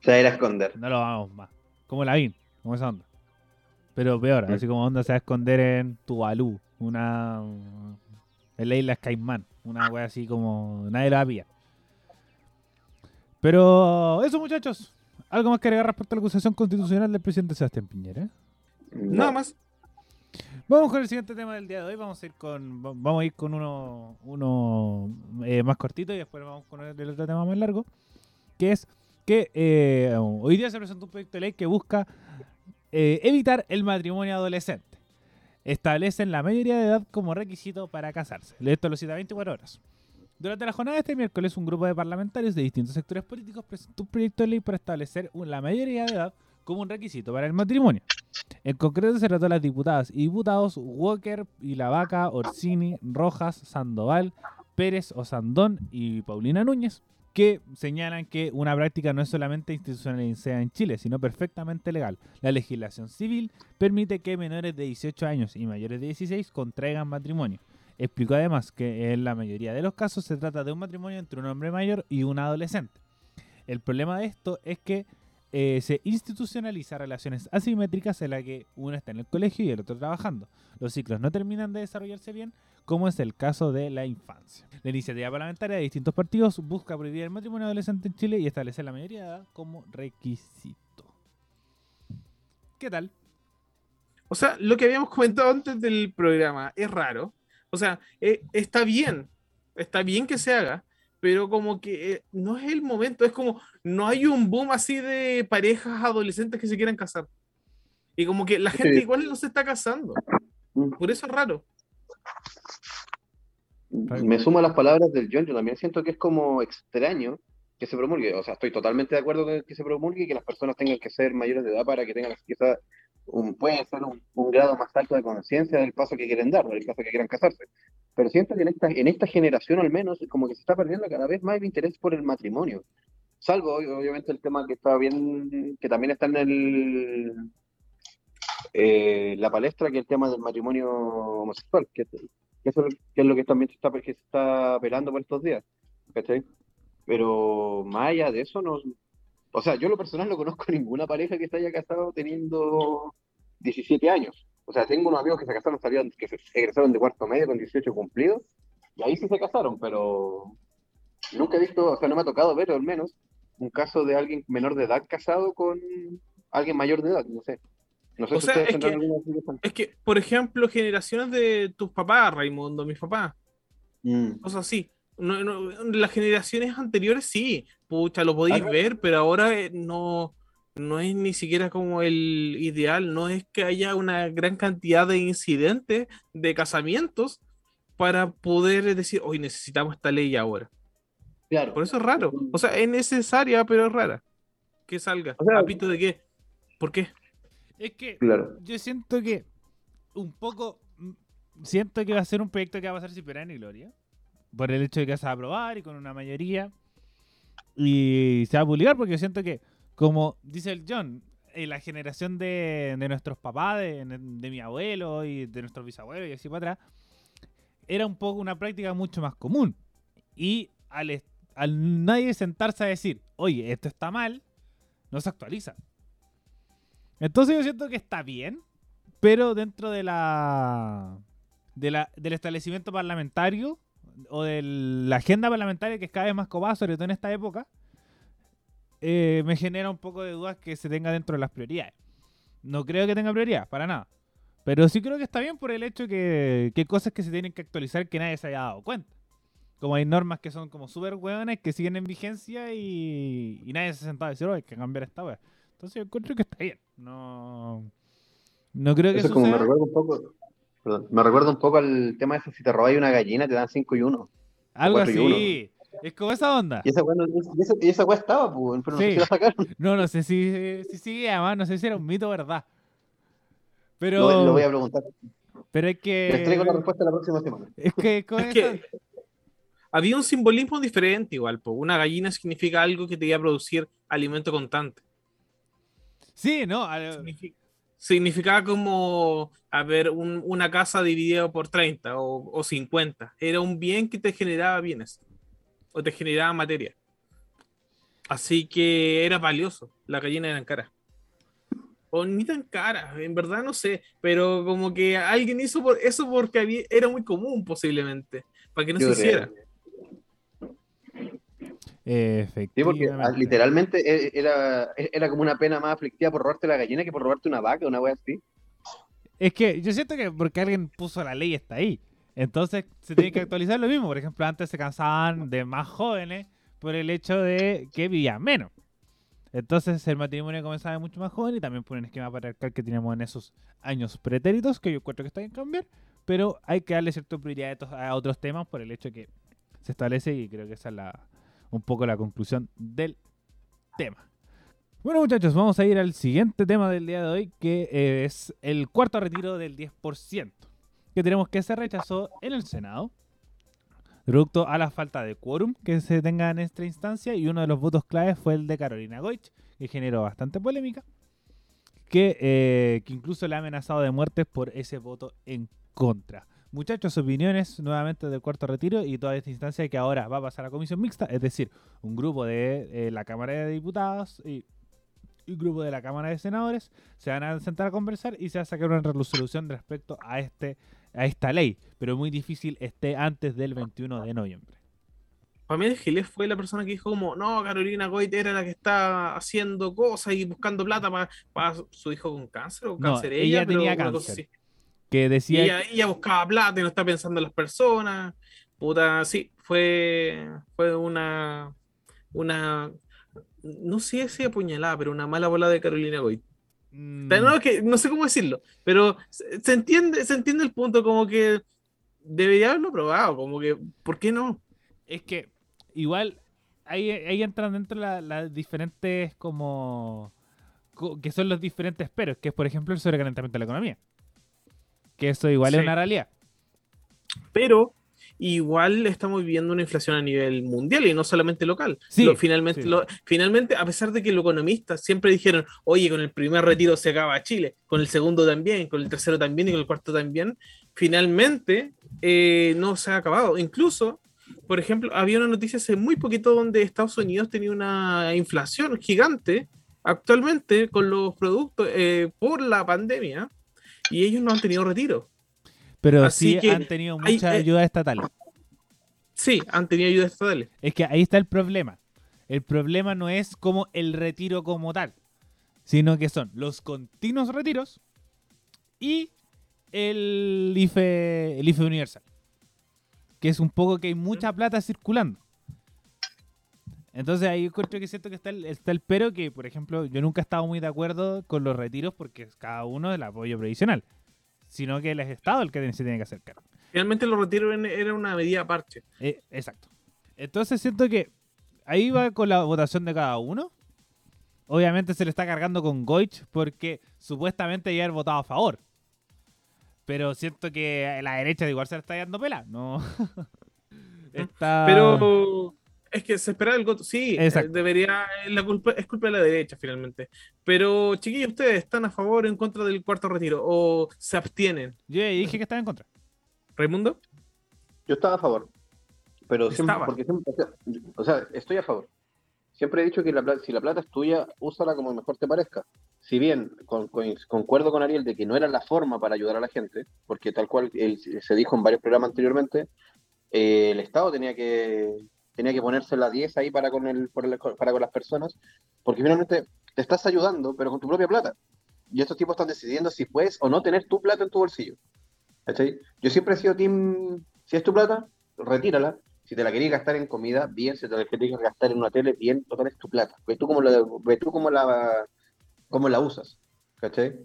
Se va a ir a esconder. No lo vamos más. Como la VIN, como esa onda. Pero peor, así como onda se va a esconder en Tuvalu, una. En la isla Caimán, una wea así como. Nadie la había. Pero eso, muchachos. ¿Algo más que agregar respecto a la acusación constitucional del presidente Sebastián Piñera? Nada más. Vamos con el siguiente tema del día de hoy. Vamos a ir con, vamos a ir con uno, uno eh, más cortito y después vamos con el, otro tema más largo. Que es que eh, hoy día se presentó un proyecto de ley que busca eh, evitar el matrimonio adolescente. Establecen la mayoría de edad como requisito para casarse. Esto lo cita 24 horas. Durante la jornada de este miércoles, un grupo de parlamentarios de distintos sectores políticos presentó un proyecto de ley para establecer la mayoría de edad como un requisito para el matrimonio. En concreto se trató a las diputadas y diputados Walker y La Vaca, Orsini, Rojas, Sandoval, Pérez, Osandón y Paulina Núñez, que señalan que una práctica no es solamente institucionalizada en Chile, sino perfectamente legal. La legislación civil permite que menores de 18 años y mayores de 16 contraigan matrimonio. Explicó además que en la mayoría de los casos se trata de un matrimonio entre un hombre mayor y un adolescente. El problema de esto es que eh, se institucionaliza relaciones asimétricas en las que uno está en el colegio y el otro trabajando. Los ciclos no terminan de desarrollarse bien, como es el caso de la infancia. La iniciativa parlamentaria de distintos partidos busca prohibir el matrimonio adolescente en Chile y establecer la mayoría de edad como requisito. ¿Qué tal? O sea, lo que habíamos comentado antes del programa es raro. O sea, eh, está bien está bien que se haga, pero como que eh, no es el momento, es como, no hay un boom así de parejas adolescentes que se quieran casar. Y como que la gente Sí. igual no se está casando. Mm. Por eso es raro. Me sumo a las palabras del John, yo también siento que es como extraño que se promulgue, o sea, estoy totalmente de acuerdo con que se promulgue y que las personas tengan que ser mayores de edad para que tengan quizás un, puede ser un, un grado más alto de conciencia del paso que quieren dar, del paso que quieran casarse. Pero siento que en esta, en esta generación al menos como que se está perdiendo cada vez más el interés por el matrimonio. Salvo ob- obviamente el tema que está bien, que también está en el eh, la palestra, que es el tema del matrimonio homosexual, que, que eso es que es lo que también se está, que se está pelando por estos días. ¿cachai? Pero más allá de eso, no. O sea, yo en lo personal no conozco ninguna pareja que se haya casado teniendo 17 años. O sea, tengo unos amigos que se casaron, salieron, que se egresaron de cuarto medio con 18 cumplidos, y ahí sí se casaron, pero nunca he visto, o sea, no me ha tocado ver al menos un caso de alguien menor de edad casado con alguien mayor de edad, no sé. No sé O si sea, ustedes es que-. Es que, por ejemplo, generaciones de tus papás, Raimundo, mis papás, Mm. cosas así. No, no, las generaciones anteriores sí, pucha, lo podéis Ajá. ver, pero ahora eh, no, no es ni siquiera como el ideal, no es que haya una gran cantidad de incidentes de casamientos para poder decir, hoy necesitamos esta ley ahora. Claro. Por eso es raro. O sea, es necesaria, pero es rara. Que salga. O sea- ¿A pito de qué? ¿Por qué? Es que Claro. yo siento que un poco. Siento que va a ser un proyecto que va a pasar sin pena ni gloria. Por el hecho de que se va a aprobar y con una mayoría. Y se va a publicar porque yo siento que, como dice el John, en la generación de, de nuestros papás, de, de mi abuelo y de nuestros bisabuelos y así para atrás, era un poco una práctica mucho más común. Y al, al nadie sentarse a decir, oye, esto está mal, no se actualiza. Entonces yo siento que está bien, pero dentro de la, de la del establecimiento parlamentario o de la agenda parlamentaria que es cada vez más cobada, sobre todo en esta época, eh, me genera un poco de dudas que se tenga dentro de las prioridades. No creo que tenga prioridad, para nada. Pero sí creo que está bien por el hecho que, que hay cosas que se tienen que actualizar que nadie se haya dado cuenta. Como hay normas que son como súper hueones que siguen en vigencia y, y nadie se ha sentado a decir, oh, hay que cambiar esta wea. Entonces yo encuentro que está bien. No, no creo que Eso es como me recuerda un poco, perdón, me recuerda un poco al tema de eso, si te robáis una gallina te dan 5 y 1. Algo cuatro y uno. así. Es como esa onda. Y esa weá no- y esa, y esa weá estaba, pues, pero no sé si la sacaron. No, no sé si, si sigue, además no sé si era un mito o verdad. Pero, Lo, lo voy a preguntar. pero es Les traigo la que. respuesta la próxima semana. Es que con Es esa- que había un simbolismo diferente igual, po. Una gallina significa algo que te iba a producir alimento constante. Sí, no. a- Signifi- significaba como, a ver, un- una casa dividida por 30 o, o 50. Era un bien que te generaba bienes o te generaba materia. Así que era valioso. Las gallinas eran caras. O ni tan caras, en verdad no sé. Pero como que alguien hizo por eso porque había- era muy común posiblemente. Para que no Yo se creo. hiciera. Sí, porque ah, literalmente e- era, era como una pena más aflictiva por robarte la gallina que por robarte una vaca, una weá así. Es que yo siento que porque alguien puso la ley está ahí. Entonces se tiene que actualizar lo mismo. Por ejemplo, antes se cansaban de más jóvenes por el hecho de que vivían menos. Entonces el matrimonio comenzaba de mucho más joven y también por un esquema patriarcal que teníamos en esos años pretéritos, que yo encuentro que está bien cambiar, pero hay que darle cierta prioridad a, otros temas por el hecho que se establece y creo que esa es la, un poco la conclusión del tema. Bueno muchachos, vamos a ir al siguiente tema del día de hoy, que eh, es el cuarto retiro del 10%, que tenemos que se rechazó en el Senado, producto a la falta de quórum que se tenga en esta instancia, y uno de los votos claves fue el de Carolina Goich, que generó bastante polémica, que, eh, que incluso le ha amenazado de muerte por ese voto en contra. Muchachos, opiniones nuevamente del cuarto retiro y toda esta instancia que ahora va a pasar a comisión mixta, es decir, un grupo de eh, la Cámara de Diputados y un grupo de la Cámara de Senadores se van a sentar a conversar y se va a sacar una resolución respecto a este a esta ley, pero muy difícil esté antes del 21 de noviembre. Pamela Giles fue la persona que dijo como, no, Carolina Goit era la que está haciendo cosas y buscando plata para su hijo con cáncer o No, cáncer ella pero tenía cáncer. Que Y decía ella, ella buscaba plata y no está pensando en las personas. puta, sí, fue, fue una, una, no sé si apuñalada, pero una mala bola de Carolina Goy. Mm, No, que, no sé cómo decirlo, pero se, se entiende, se entiende el punto, como que debería haberlo probado, como que, ¿por qué no? Es que igual ahí, ahí entran dentro la- las diferentes como co- que son los diferentes peros, que es por ejemplo el sobrecalentamiento de la economía. Que eso igual es Sí. una realidad. Pero igual estamos viviendo una inflación a nivel mundial y no solamente local. Sí, Lo- finalmente, sí. lo- finalmente, a pesar de que los economistas siempre dijeron, oye, con el primer retiro se acaba Chile, con el segundo también, con el tercero también y con el cuarto también, finalmente eh, no se ha acabado. Incluso, por ejemplo, había una noticia hace muy poquito donde Estados Unidos tenía una inflación gigante actualmente con los productos eh, por la pandemia y ellos no han tenido retiro. Pero Así sí que han tenido hay- mucha eh, ayuda estatal. Sí, han tenido ayuda estatales. Es que ahí está el problema. El problema no es como el retiro como tal, sino que son los continuos retiros y el IFE, el IFE universal. Que es un poco que hay mucha plata circulando. Entonces ahí encuentro que siento que está el, está el pero que, por ejemplo, yo nunca he estado muy de acuerdo con los retiros porque es cada uno el apoyo previsional, sino que el Estado el que se tiene que hacer cargo. Finalmente los retiros era una medida aparte. Eh, exacto. Entonces siento que ahí va con la votación de cada uno. Obviamente se le está cargando con Goich porque supuestamente ya haber votado a favor. Pero siento que la derecha igual se le está dando pela. No. está... Pero es que se espera el voto. Sí, Ah. Exacto. eh, debería. La culpa, es culpa de la derecha, finalmente. Pero, chiquillos, ¿ustedes están a favor o en contra del cuarto retiro? ¿O se abstienen? Yo dije que estaba en contra. ¿Raimundo? Yo estaba a favor. Pero siempre, porque siempre, o sea, estoy a favor. Siempre he dicho que la plata, si la plata es tuya, úsala como mejor te parezca. Si bien con- con- concuerdo con Ariel de que no era la forma para ayudar a la gente, porque tal cual él se dijo en varios programas anteriormente, eh, el Estado tenía que tenía que ponerse la 10 ahí para con el, para con las personas, porque finalmente te estás ayudando, pero con tu propia plata. Y estos tipos están decidiendo si puedes o no tener tu plata en tu bolsillo. ¿Cachai? Yo siempre he sido team, si es tu plata, retírala. Si te la querías gastar en comida, bien. Si te la querías gastar en una tele, bien. Total es tu plata. Ve tú cómo la, ve tú cómo la, cómo la usas. ¿Cachai?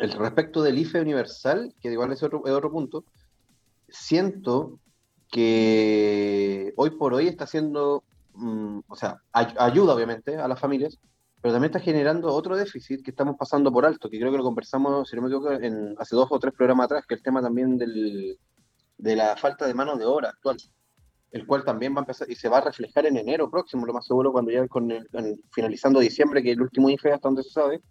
El respecto del IFE universal, que igual es otro, es otro punto, siento que hoy por hoy está haciendo, mm, o sea, ay- ayuda obviamente a las familias, pero también está generando otro déficit que estamos pasando por alto, que creo que lo conversamos, si no me equivoco, en, hace dos o tres programas atrás, que el tema también del, de la falta de mano de obra actual, el cual también va a empezar y se va a reflejar en enero próximo, lo más seguro, cuando ya con el- finalizando diciembre, que el último IFE hasta donde se sabe,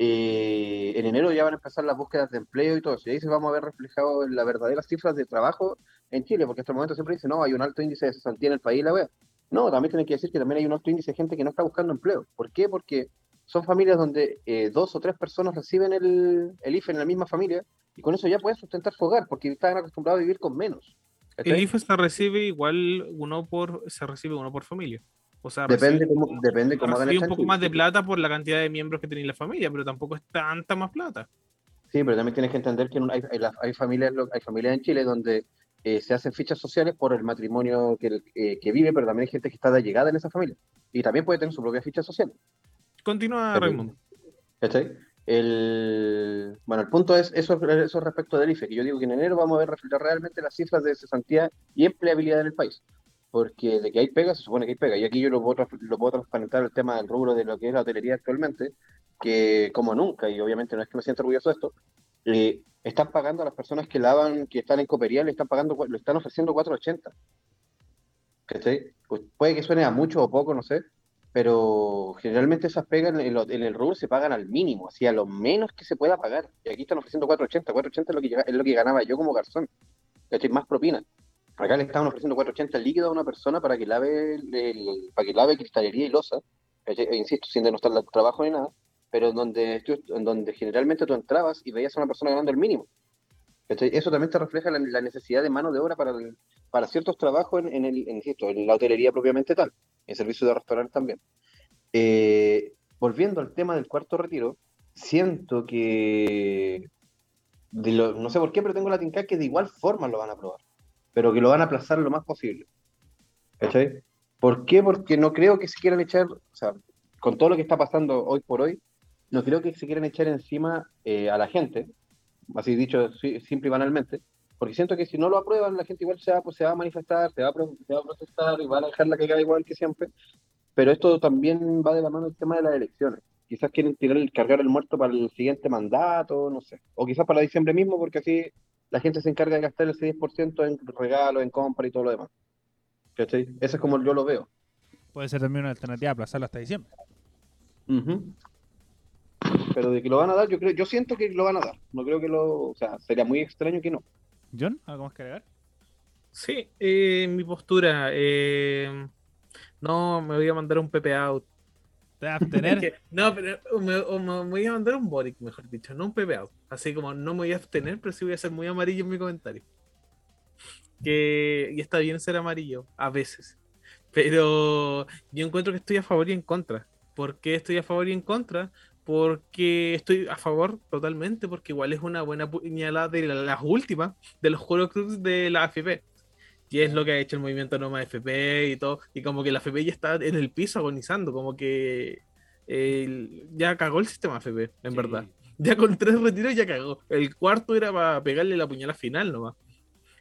eh, en enero ya van a empezar las búsquedas de empleo y todo eso, y ahí se vamos a ver reflejado en las verdaderas cifras de trabajo en Chile, porque hasta el momento siempre dicen, no, hay un alto índice de cesantía en el país, la wea. No, también tienen que decir que también hay un alto índice de gente que no está buscando empleo. ¿Por qué? Porque son familias donde eh, dos o tres personas reciben el, el IFE en la misma familia y con eso ya pueden sustentar su hogar porque están acostumbrados a vivir con menos. ¿cachai? El IFE se recibe igual uno por, se recibe uno por familia. O sea, Depende recibe- cómo, depende cómo hagan esta un poco más de plata por la cantidad de miembros que tiene la familia, pero tampoco es tanta más plata. Sí, pero también tienes que entender que hay, hay, la- hay familias, hay familias en Chile donde eh, se hacen fichas sociales por el matrimonio que, el- eh, que vive, pero también hay gente que está de llegada en esa familia. Y también puede tener su propia ficha social. Continúa, Ok. Raimundo. ¿Cachai? El, bueno, el punto es eso, eso respecto del IFE, que yo digo que en enero vamos a ver reflejar realmente las cifras de cesantía y empleabilidad en el país. Porque de que hay pega, se supone que hay pega. Y aquí yo lo puedo, lo puedo transparentar el tema del rubro de lo que es la hotelería actualmente, que como nunca, y obviamente no es que me sienta orgulloso de esto, eh, están pagando a las personas que lavan, que están en copería, le están pagando, le están ofreciendo 4.80. ¿Cachai? Pues puede que suene a mucho o poco, no sé, pero generalmente esas pegas en, lo- en el rubro se pagan al mínimo, así a lo menos que se pueda pagar. Y aquí están ofreciendo 4.80, 4.80 es lo que es lo que ganaba yo como garzón, ¿cachai? Más propina. Acá le estaban ofreciendo 4.80 líquido a una persona para que lave el- para que lave cristalería y losa, ¿cachai? E insisto, sin denostar el trabajo ni nada, pero en donde, en donde generalmente tú entrabas y veías a una persona ganando el mínimo. Eso también te refleja la, necesidad de mano de obra para, para ciertos trabajos en, en el, insisto, en la hotelería propiamente tal, en servicios de restaurantes también. Eh, volviendo al tema del cuarto retiro, siento que, no sé por qué, pero tengo la tinca que de igual forma lo van a aprobar. Pero que lo van a aplazar lo más posible. ¿Cachai? ¿Por qué? Porque no creo que se quieran echar, o sea, con todo lo que está pasando hoy por hoy, no creo que se quieran echar encima eh, a la gente, así dicho simple y banalmente, porque siento que si no lo aprueban, la gente igual se va, pues, se va a manifestar, se va a, se va a protestar y van a dejar la que queda igual que siempre. Pero esto también va de la mano el tema de las elecciones. Quizás quieren tirar, cargar el muerto para el siguiente mandato, no sé. O quizás para diciembre mismo, porque así la gente se encarga de gastar ese 10% en regalos, en compra y todo lo demás. ¿Cachai? Eso es como yo lo veo. Puede ser también una alternativa aplazarlo hasta diciembre. Pero de que lo van a dar, yo creo, yo siento que lo van a dar. No creo que lo, o sea, sería muy extraño que no. John, ¿algo más que agregar? Sí, eh, mi postura. Eh, no, me voy a mandar un Pepe out. ¿Te vas a no, pero me, voy a mandar un Boric, mejor dicho, no un out. Así como no me voy a abstener, pero sí voy a ser muy amarillo en mi comentario. Que, y está bien ser amarillo, a veces. Pero yo encuentro que estoy a favor y en contra. ¿Por qué estoy a favor y en contra? Porque estoy a favor totalmente, porque igual es una buena puñalada de las últimas de los juegos de la AFP. Y es lo que ha hecho el movimiento Noma FP y todo. Y como que la FP ya está en el piso agonizando, como que ya cagó el sistema FP, en verdad. Ya con tres retiros ya cagó. El cuarto era para pegarle la puñalada final nomás.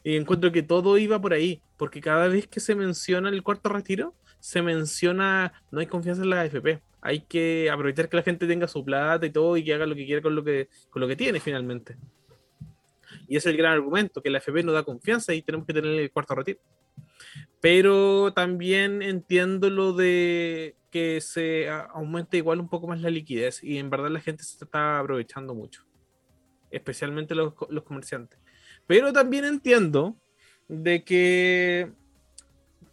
Y encuentro que todo iba por ahí, porque cada vez que se menciona el cuarto retiro, se menciona no hay confianza en la AFP. Hay que aprovechar que la gente tenga su plata y todo y que haga lo que quiera con lo que, con lo que tiene finalmente. Y ese es el gran argumento, que la AFP no da confianza y tenemos que tener el cuarto retiro. Pero también entiendo lo de que se aumente igual un poco más la liquidez y en verdad la gente se está aprovechando mucho, especialmente los, los comerciantes. Pero también entiendo de que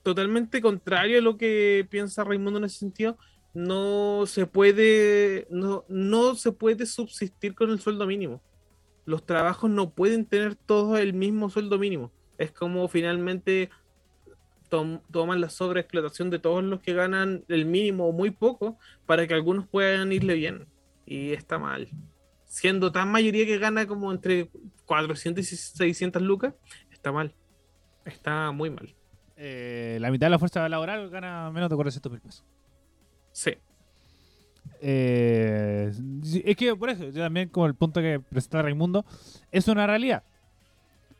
totalmente contrario a lo que piensa Raimundo en ese sentido, no se puede, no, no se puede subsistir con el sueldo mínimo. Los trabajos no pueden tener todos el mismo sueldo mínimo. Es como finalmente toman la sobreexplotación de todos los que ganan el mínimo o muy poco para que algunos puedan irle bien. Y está mal siendo tan mayoría que gana como entre 400 y 600 lucas, está mal. Está muy mal. Eh, la mitad de la fuerza laboral gana menos de 400 mil pesos. Sí. Eh, es que por eso, yo también como el punto que presenta Raimundo, es una realidad.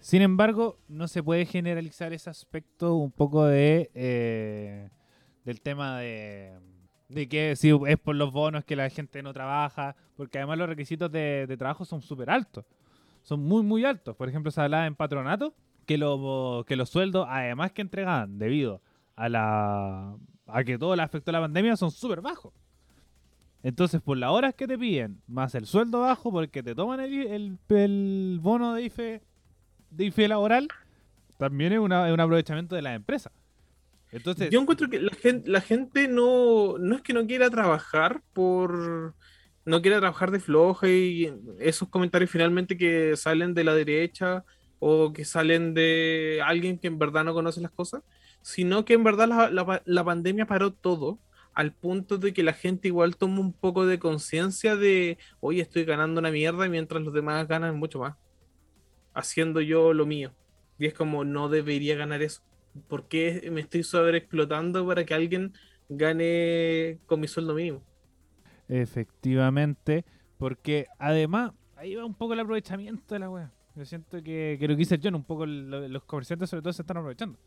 Sin embargo, no se puede generalizar ese aspecto un poco de eh, del tema de de que si es por los bonos que la gente no trabaja, porque además los requisitos de, trabajo son súper altos, son muy, muy altos. Por ejemplo, se hablaba en patronato que, lo, que los sueldos, además que entregaban debido a, la, a que todo le afectó la pandemia, son súper bajos. Entonces, por las horas que te piden, más el sueldo bajo, porque te toman el, el, bono de IFE, de IFE laboral, también es, una, un aprovechamiento de las empresas. Entonces, yo encuentro que la gente, la gente no, no es que no quiera trabajar por no quiera trabajar de floja y esos comentarios finalmente que salen de la derecha o que salen de alguien que en verdad no conoce las cosas, sino que en verdad la, la, pandemia paró todo al punto de que la gente igual toma un poco de conciencia de, oye, estoy ganando una mierda mientras los demás ganan mucho más, haciendo yo lo mío. Y es como, no debería ganar eso. ¿por qué me estoy sobreexplotando para que alguien gane con mi sueldo mínimo? Efectivamente, porque además ahí va un poco el aprovechamiento de la web. Yo siento que, que lo que dice John, un poco los comerciantes sobre todo se están aprovechando.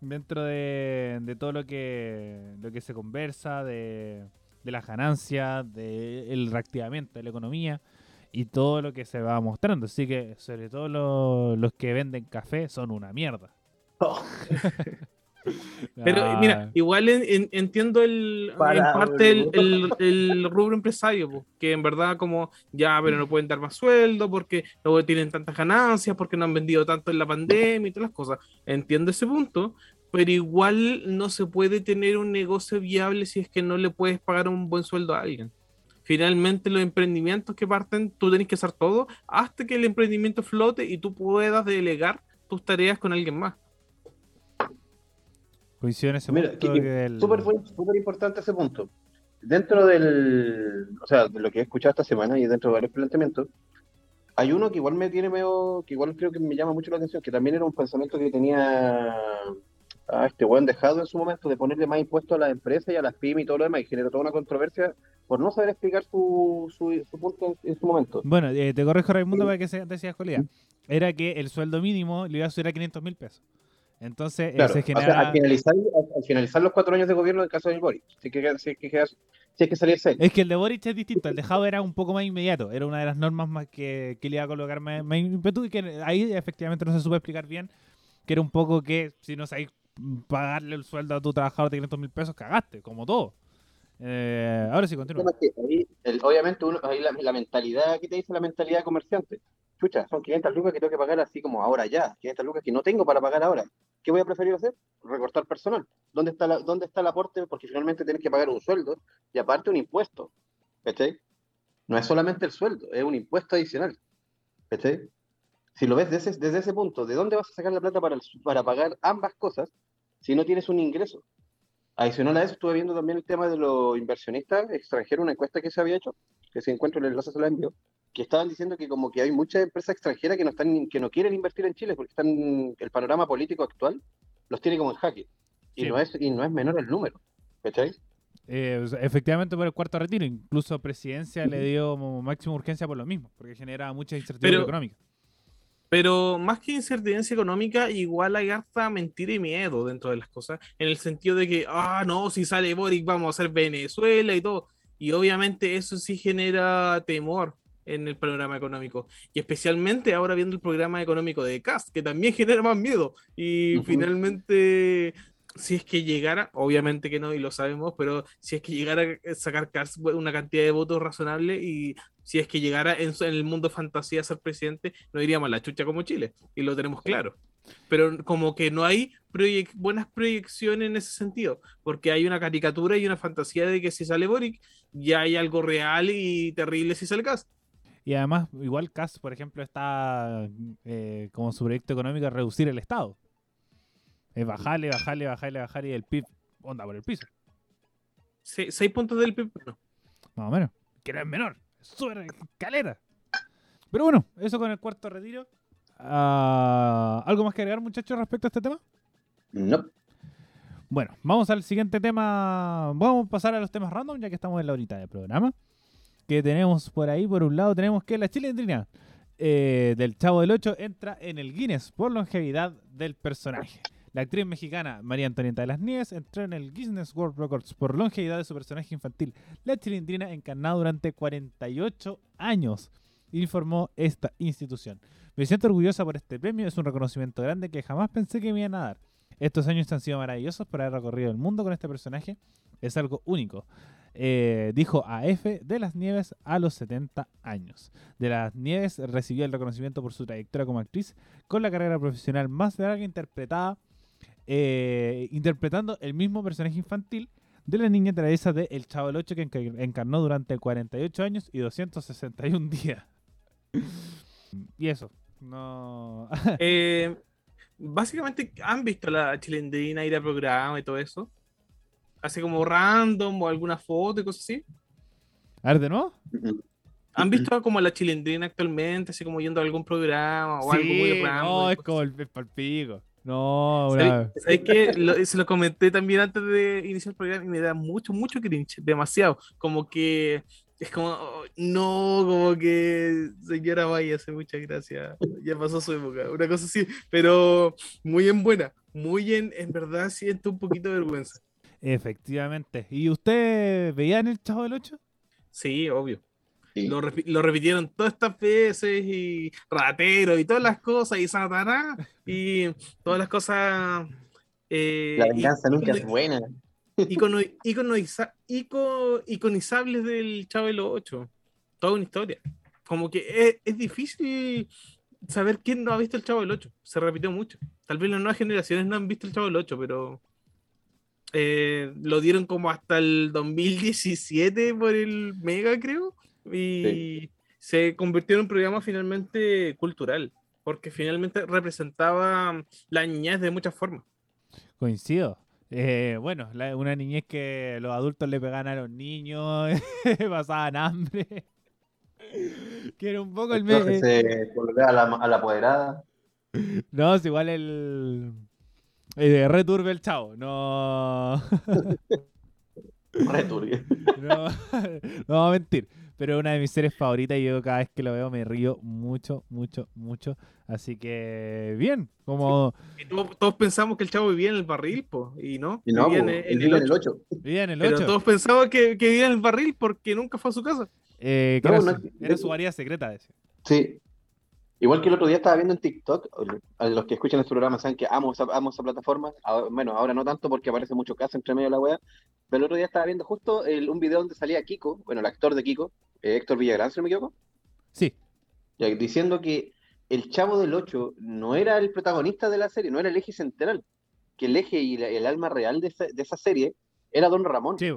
Dentro de, todo lo que, lo que se conversa, de, de las ganancias, del reactivamiento de la economía y todo lo que se va mostrando. Así que sobre todo los que venden café son una mierda. Pero mira, igual entiendo el, en parte el, rubro empresario, que en verdad como ya, pero no pueden dar más sueldo porque luego tienen tantas ganancias, porque no han vendido tanto en la pandemia y todas las cosas. Entiendo ese punto, pero igual no se puede tener un negocio viable si es que no le puedes pagar un buen sueldo a alguien. Finalmente los emprendimientos que parten, tú tienes que hacer todo hasta que el emprendimiento flote y tú puedas delegar tus tareas con alguien más. Coincido en ese Mira, punto. Súper importante ese punto. Dentro del, o sea, de lo que he escuchado esta semana y dentro de varios planteamientos, hay uno que igual me tiene medio, que igual creo que me llama mucho la atención, que también era un pensamiento que tenía a este buen dejado en su momento de ponerle más impuestos a las empresas y a las pymes y todo lo demás, y generó toda una controversia por no saber explicar su, su, su punto en, en su momento. Bueno, eh, te corrijo, Raimundo, para que se decías cualidad. Era que el sueldo mínimo le iba a subir a 500 mil pesos. Entonces eh, Claro, se o sea, genera... al, finalizar, al- al finalizar los cuatro años de gobierno del caso del Boris, si es que, si que, si es que él. Es que el de Boric es distinto, el de Jado era un poco más inmediato, era una de las normas más que, que le iba a colocar más, más ímpetu y que ahí efectivamente no se supo explicar bien, que era un poco que si no sabéis pagarle el sueldo a tu trabajador de 500 mil pesos, cagaste, como todo. Eh, ahora sí, continúa. el- obviamente, uno, ahí la, la mentalidad, ¿qué te dice la mentalidad de comerciante? Chucha, son 500 lucas que tengo que pagar así como ahora ya, 500 lucas que no tengo para pagar ahora. ¿Qué voy a preferir hacer? Recortar personal. ¿Dónde está, dónde está el aporte? Porque finalmente tienes que pagar un sueldo y aparte un impuesto. ¿Cachai? No es solamente el sueldo, es un impuesto adicional. ¿Cachai? Si lo ves desde, desde ese punto, ¿de dónde vas a sacar la plata para, para pagar ambas cosas si no tienes un ingreso? Adicional a eso, estuve viendo también el tema de los inversionistas extranjeros, una encuesta que se había hecho, que si encuentro el enlace se la envío, que estaban diciendo que como que hay muchas empresas extranjeras que no están, que no quieren invertir en Chile porque están, el panorama político actual los tiene como en jaque. Y Sí. no es, y no es menor el número. ¿Cachai? Eh, efectivamente por el cuarto retiro, incluso Presidencia le dio máxima urgencia por lo mismo, porque genera mucha incertidumbre Pero- económica. Pero más que incertidumbre económica, igual hay harta mentira y miedo dentro de las cosas, en el sentido de que, ah, no, si sale Boric vamos a hacer Venezuela y todo. Y obviamente eso sí genera temor en el panorama económico. Y especialmente ahora viendo el programa económico de Cast, que también genera más miedo. Y Ujú. finalmente, si es que llegara, obviamente que no, y lo sabemos, pero si es que llegara a sacar Cast una cantidad de votos razonable y si es que llegara en, en el mundo fantasía a ser presidente, no iríamos a la chucha como Chile, y lo tenemos claro. Pero como que no hay proyec- buenas proyecciones en ese sentido, porque hay una caricatura y una fantasía de que si sale Boric, ya hay algo real y terrible si sale Cast. Y además, igual CAS, por ejemplo, está eh, como su proyecto económico reducir el Estado. Es bajarle, bajarle, bajarle, bajarle y el PIB onda por el piso, Se- seis puntos del PIB, no. más o menos. Que no es menor, es súper escalera. Pero bueno, eso con el cuarto retiro. Ah, ¿Algo más que agregar, muchachos, respecto a este tema? No. Bueno, vamos al siguiente tema. Vamos a pasar a los temas random, ya que estamos en la horita del programa. Que tenemos por ahí, por un lado, tenemos que la chilindrina eh, del Chavo del 8 entra en el Guinness por longevidad del personaje. La actriz mexicana María Antonieta de las Nieves entró en el Guinness World Records por longevidad de su personaje infantil, la chilindrina, encarnado durante 48 años, informó esta institución. Me siento orgullosa por este premio, es un reconocimiento grande que jamás pensé que me iban a dar. Estos años han sido maravillosos por haber recorrido el mundo con este personaje. Es algo único. Eh, dijo a F de las Nieves a los 70 años. De las Nieves recibió el reconocimiento por su trayectoria como actriz con la carrera profesional más larga interpretada, eh, interpretando el mismo personaje infantil de la niña Teresa de El Chavo del 8 que enca- encarnó durante 48 años y 261 días. y eso. No. Eh, básicamente, ¿han visto la chilindrina ir a programa y todo eso? Así como random o alguna foto y cosas así. a ver, de nuevo. ¿Han visto como la chilindrina actualmente, así como yendo a algún programa o algo muy Sí, random? no, es como el pez palpico. No, ¿Sabes una- sabes qué? Lo- se lo comenté también antes de iniciar el programa y me da mucho, mucho cringe, demasiado. Como que es como, oh, no, como que señora váyase, muchas gracias. Ya pasó su época, una cosa así, pero muy en buena, muy en, en verdad siento un poquito de vergüenza. Efectivamente. ¿Y usted veía en el Chavo del 8? Sí, obvio. Sí. Lo, lo repitieron todas estas veces y ratero y todas las cosas y satanás y todas las cosas. eh, La y- venganza nunca es icono- buena. icono- iconoiza- ico- iconizables del Chavo del 8. Toda una historia. Como que es, es difícil saber quién no ha visto el Chavo del 8. Se repitió mucho. Tal vez las nuevas generaciones no han visto el Chavo del 8, pero eh, lo dieron como hasta el 2017 por el Mega, creo. Y se convirtió en un programa finalmente cultural. Porque finalmente representaba la niñez de muchas formas. Coincido. Eh, bueno, la- una niñez que los adultos le pegaban a los niños, pasaban hambre. Que era un poco el meme. se a la, a la apoderada. No, es igual el. Eh, returbe el chavo. No. Re turbio. No, no vamos a mentir. Pero es una de mis series favoritas y yo cada vez que lo veo me río mucho, mucho, mucho. Así que, bien. Como Y todos, todos pensamos que el chavo vivía en el barril, po, y no. Y no, vivía po, en, el en 8. el 8. vivía en el Pero 8. todos pensaban que, que vivía en el barril porque nunca fue a su casa. eh, No, era, no, su, no. era su área secreta. decía. Sí. Igual que el otro día estaba viendo en TikTok, a los que escuchan este programa saben que amo esa, amo esa plataforma, ahora- bueno, ahora no tanto porque aparece mucho caso entre medio de la wea, pero el otro día estaba viendo justo el- un video donde salía Kiko, bueno, el actor de Kiko, eh, Héctor Villagrán, si no me equivoco, Sí, diciendo que el Chavo del Ocho no era el protagonista de la serie, no era el eje central, que el eje y la- el alma real de esa, de esa serie era Don Ramón. sí.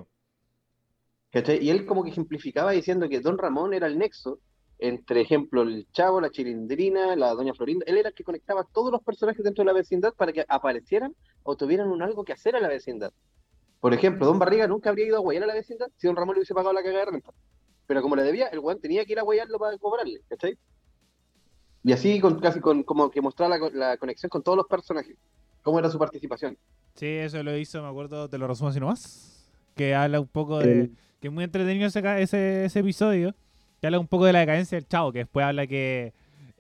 Y él como que ejemplificaba diciendo que Don Ramón era el nexo entre, ejemplo, el Chavo, la Chilindrina, la Doña Florinda. Él era el que conectaba a todos los personajes dentro de la vecindad para que aparecieran o tuvieran un algo que hacer a la vecindad. Por ejemplo, Don Barriga nunca habría ido a guayar a la vecindad si Don Ramón le hubiese pagado la cagada de renta. Pero como le debía, el weón tenía que ir a guayarlo para cobrarle, ¿cachai? Y así con, casi con, como que mostraba la, la conexión con todos los personajes. ¿Cómo era su participación? Sí, eso lo hizo, me acuerdo, te lo resumo así nomás. Que habla un poco de. Eh. Que es muy entretenido ese, ese, ese episodio. Que habla un poco de la decadencia del chavo. Que después habla que.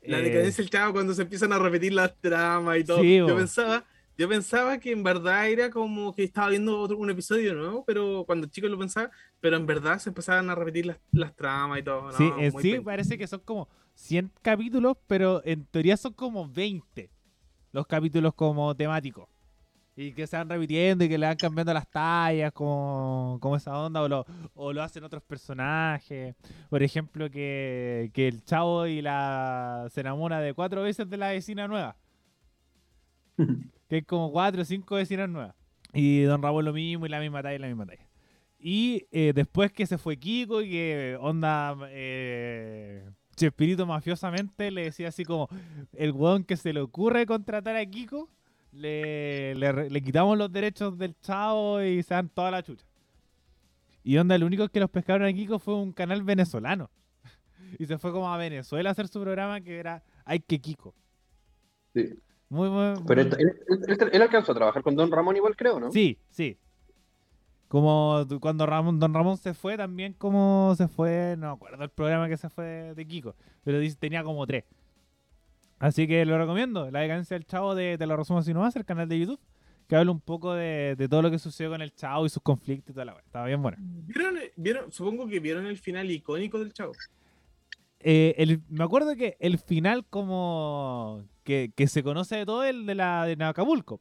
La eh, decadencia del chavo cuando se empiezan a repetir las tramas y todo. Sí, yo bo. pensaba, yo pensaba que en verdad era como que estaba viendo otro, un episodio nuevo, pero cuando chicos lo pensaba, pero en verdad se empezaban a repetir las, las tramas y todo. ¿no? Sí, en Muy sí parece que son como 100 capítulos, pero en teoría son como 20 los capítulos como temáticos. Y que se van repitiendo y que le van cambiando las tallas, como, como esa onda, o lo, o lo hacen otros personajes. Por ejemplo, que, que el chavo y la se enamora de cuatro veces de la vecina nueva. que hay como cuatro o cinco vecinas nuevas. Y Don Ramón lo mismo, y la misma talla, y la misma talla. Y eh, después que se fue Kiko y que onda eh, Chespirito mafiosamente le decía así como el weón que se le ocurre contratar a Kiko, le, le, quitamos los derechos del chavo y se dan toda la chucha. Y onda, el único que los pescaron a Kiko fue un canal venezolano. Y se fue como a Venezuela a hacer su programa que era Ay que Kiko. Sí. Muy, muy, Pero muy- él, él- él- alcanzó a trabajar con Don Ramón igual, creo, ¿no? Sí, sí. Como cuando Ramón, Don Ramón se fue, también como se fue, no acuerdo el programa que se fue de, de Kiko, pero dice, tenía como tres. Así que lo recomiendo, La decadencia del Chavo de Te lo resumo así nomás, el canal de YouTube, que habla un poco de, de todo lo que sucedió con el Chavo y sus conflictos y toda la. Estaba bien bueno. ¿Vieron, vieron, supongo que vieron el final icónico del chavo. Eh, el- me acuerdo que el final como que, que se conoce de todo el de la de Acapulco.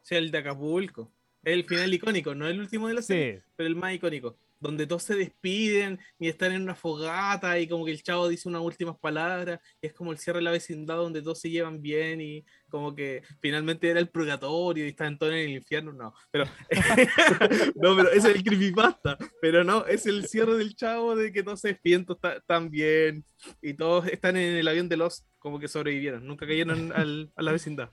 Sea, el de Acapulco. El final icónico, no el último de la serie, Sí, pero el más icónico. Donde todos se despiden y están en una fogata y como que el chavo dice unas últimas palabras. Y es como el cierre de la vecindad donde todos se llevan bien y como que finalmente era el purgatorio y están todos en el infierno. No, pero no, pero es el creepypasta. Pero no, es el cierre del chavo de que todos se despiden, todos tan bien y todos están en el avión de los como que sobrevivieron. Nunca cayeron al- a la vecindad.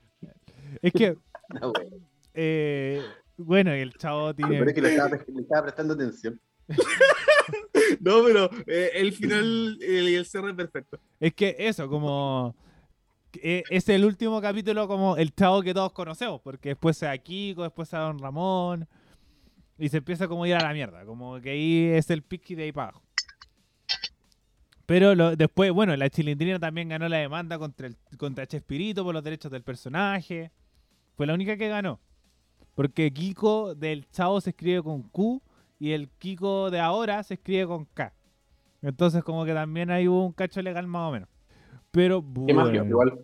es que, No, güey. eh, bueno, el Chavo tiene... Pero es que le estaba, le estaba prestando atención. No, pero eh, el final el- y el cierre perfecto. Es que eso, como. eh, Es el último capítulo como el chavo que todos conocemos, porque después se da Kiko, después se Don Ramón, y se empieza como a ir a la mierda, como que ahí es el piqui de ahí para abajo. Pero lo- después, bueno, la chilindrina también ganó la demanda contra, el, contra Chespirito por los derechos del personaje. Fue la única que ganó. Porque Kiko del chavo se escribe con Q y el Kiko de ahora se escribe con K. Entonces como que también ahí hubo un cacho legal más o menos. Pero Qué bueno. mafia, igual.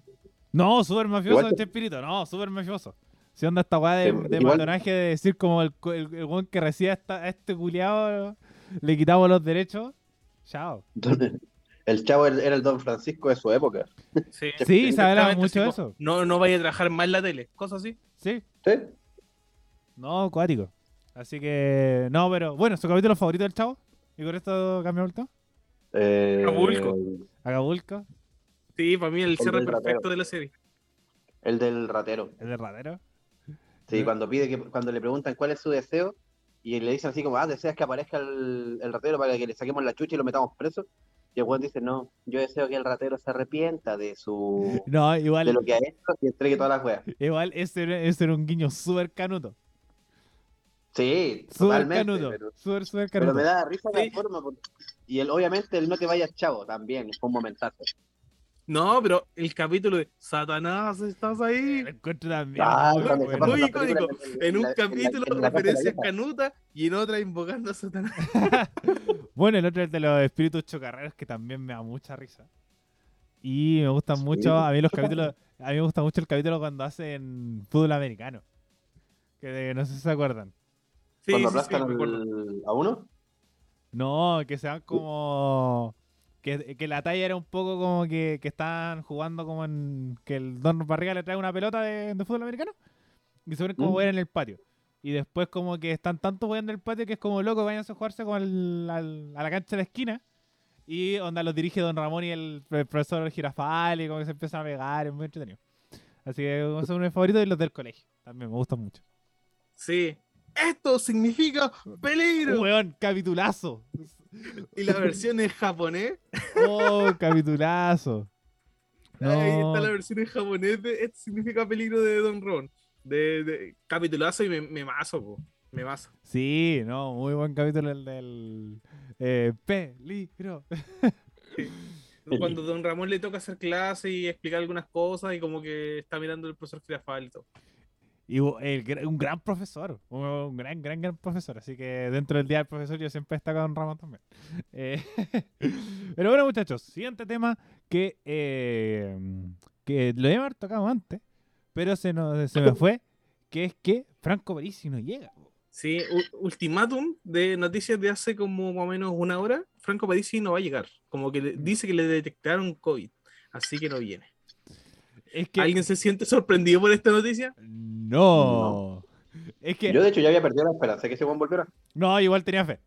No, súper mafioso Igual te- Chespirito, no, súper mafioso. Si onda esta weá de, de matonaje de decir como el, el, el weón que recibe a, este culiado le quitamos los derechos. Chao. El chavo era el Don Francisco de su época. Sí, Sí, se hablaba Exactamente, mucho de eso. No, no vaya a trabajar más en la tele, cosas así. Sí, ¿Sí? no, acuático. Así que, no, pero bueno, su capítulo favorito del chavo. Y con esto cambiamos el tema. Eh, Acapulco. Acapulco, Sí, para mí el cierre del perfecto ratero. de la serie. El del ratero. el de Radero. Sí, ¿Ya? cuando pide que, cuando le preguntan cuál es su deseo, y le dicen así como, ah, deseas que aparezca el, el ratero para que le saquemos la chucha y lo metamos preso. Y el weón dice, no, yo deseo que el ratero se arrepienta de su No, de igual, lo que ha hecho y entregue todas las weas. igual ese, era- ese era un guiño súper canuto. Sí, Súper totalmente. canuto. Pero, pero me da risa Sí. la forma. porque- Y él, obviamente, el no te vayas chavo también, fue un momentazo. No, pero el capítulo de Satanás, estás ahí. Lo encuentro también. Ah, bueno. Muy icónico. en- En un la- capítulo en la referencias vieja. canutas y en otra invocando a Satanás. Bueno, el otro es de los espíritus chocarreros que también me da mucha risa. Y me gustan Sí. mucho, a mí los capítulos, a mí me gusta mucho el capítulo cuando hacen fútbol americano. Que de- no sé si se acuerdan. Sí, Cuando sí, aplastan a uno. No, que se van como. Que, que la talla era un poco como que, que estaban jugando como en. Que el Don Barriga le trae una pelota de, de fútbol americano. Y se ponen como Mm. en el patio. Y después como que están tanto weón en el patio que es como loco, vayan a jugarse como al- al- a la cancha de la esquina. Y onda los dirige Don Ramón y el, el profesor Girafal y como que se empiezan a pegar, es muy entretenido. Así que son mis favoritos y los del colegio. También me gustan mucho. Sí. Esto significa peligro. Weón, capitulazo. Y la versión en japonés. Oh, capitulazo. Ahí está la versión en japonés de Esto significa peligro de Don Ron. De, de capitulazo y me, me mazo, po. Me mazo. Sí, no, muy buen capítulo el del eh, peligro. Cuando Don Ramón le toca hacer clase y explicar algunas cosas y como que está mirando el profesor Girafal y todo. Y el un gran profesor, un, gran, gran, gran profesor. Así que dentro del día del profesor yo siempre he estado con Ramón también. Eh, pero bueno, muchachos, siguiente tema que, eh, que lo debemos haber tocado antes, pero se, nos, se me fue, que es que Franco Parisi no llega. Sí, ultimátum de noticias de hace como más o menos una hora. Franco Parisi no va a llegar. Como que le- dice que le detectaron COVID. Así que no viene. Es que... ¿Alguien se siente sorprendido por esta noticia? No. Es que... Yo, de hecho, ya había perdido la esperanza de que ese buen volviera. No, igual tenía fe.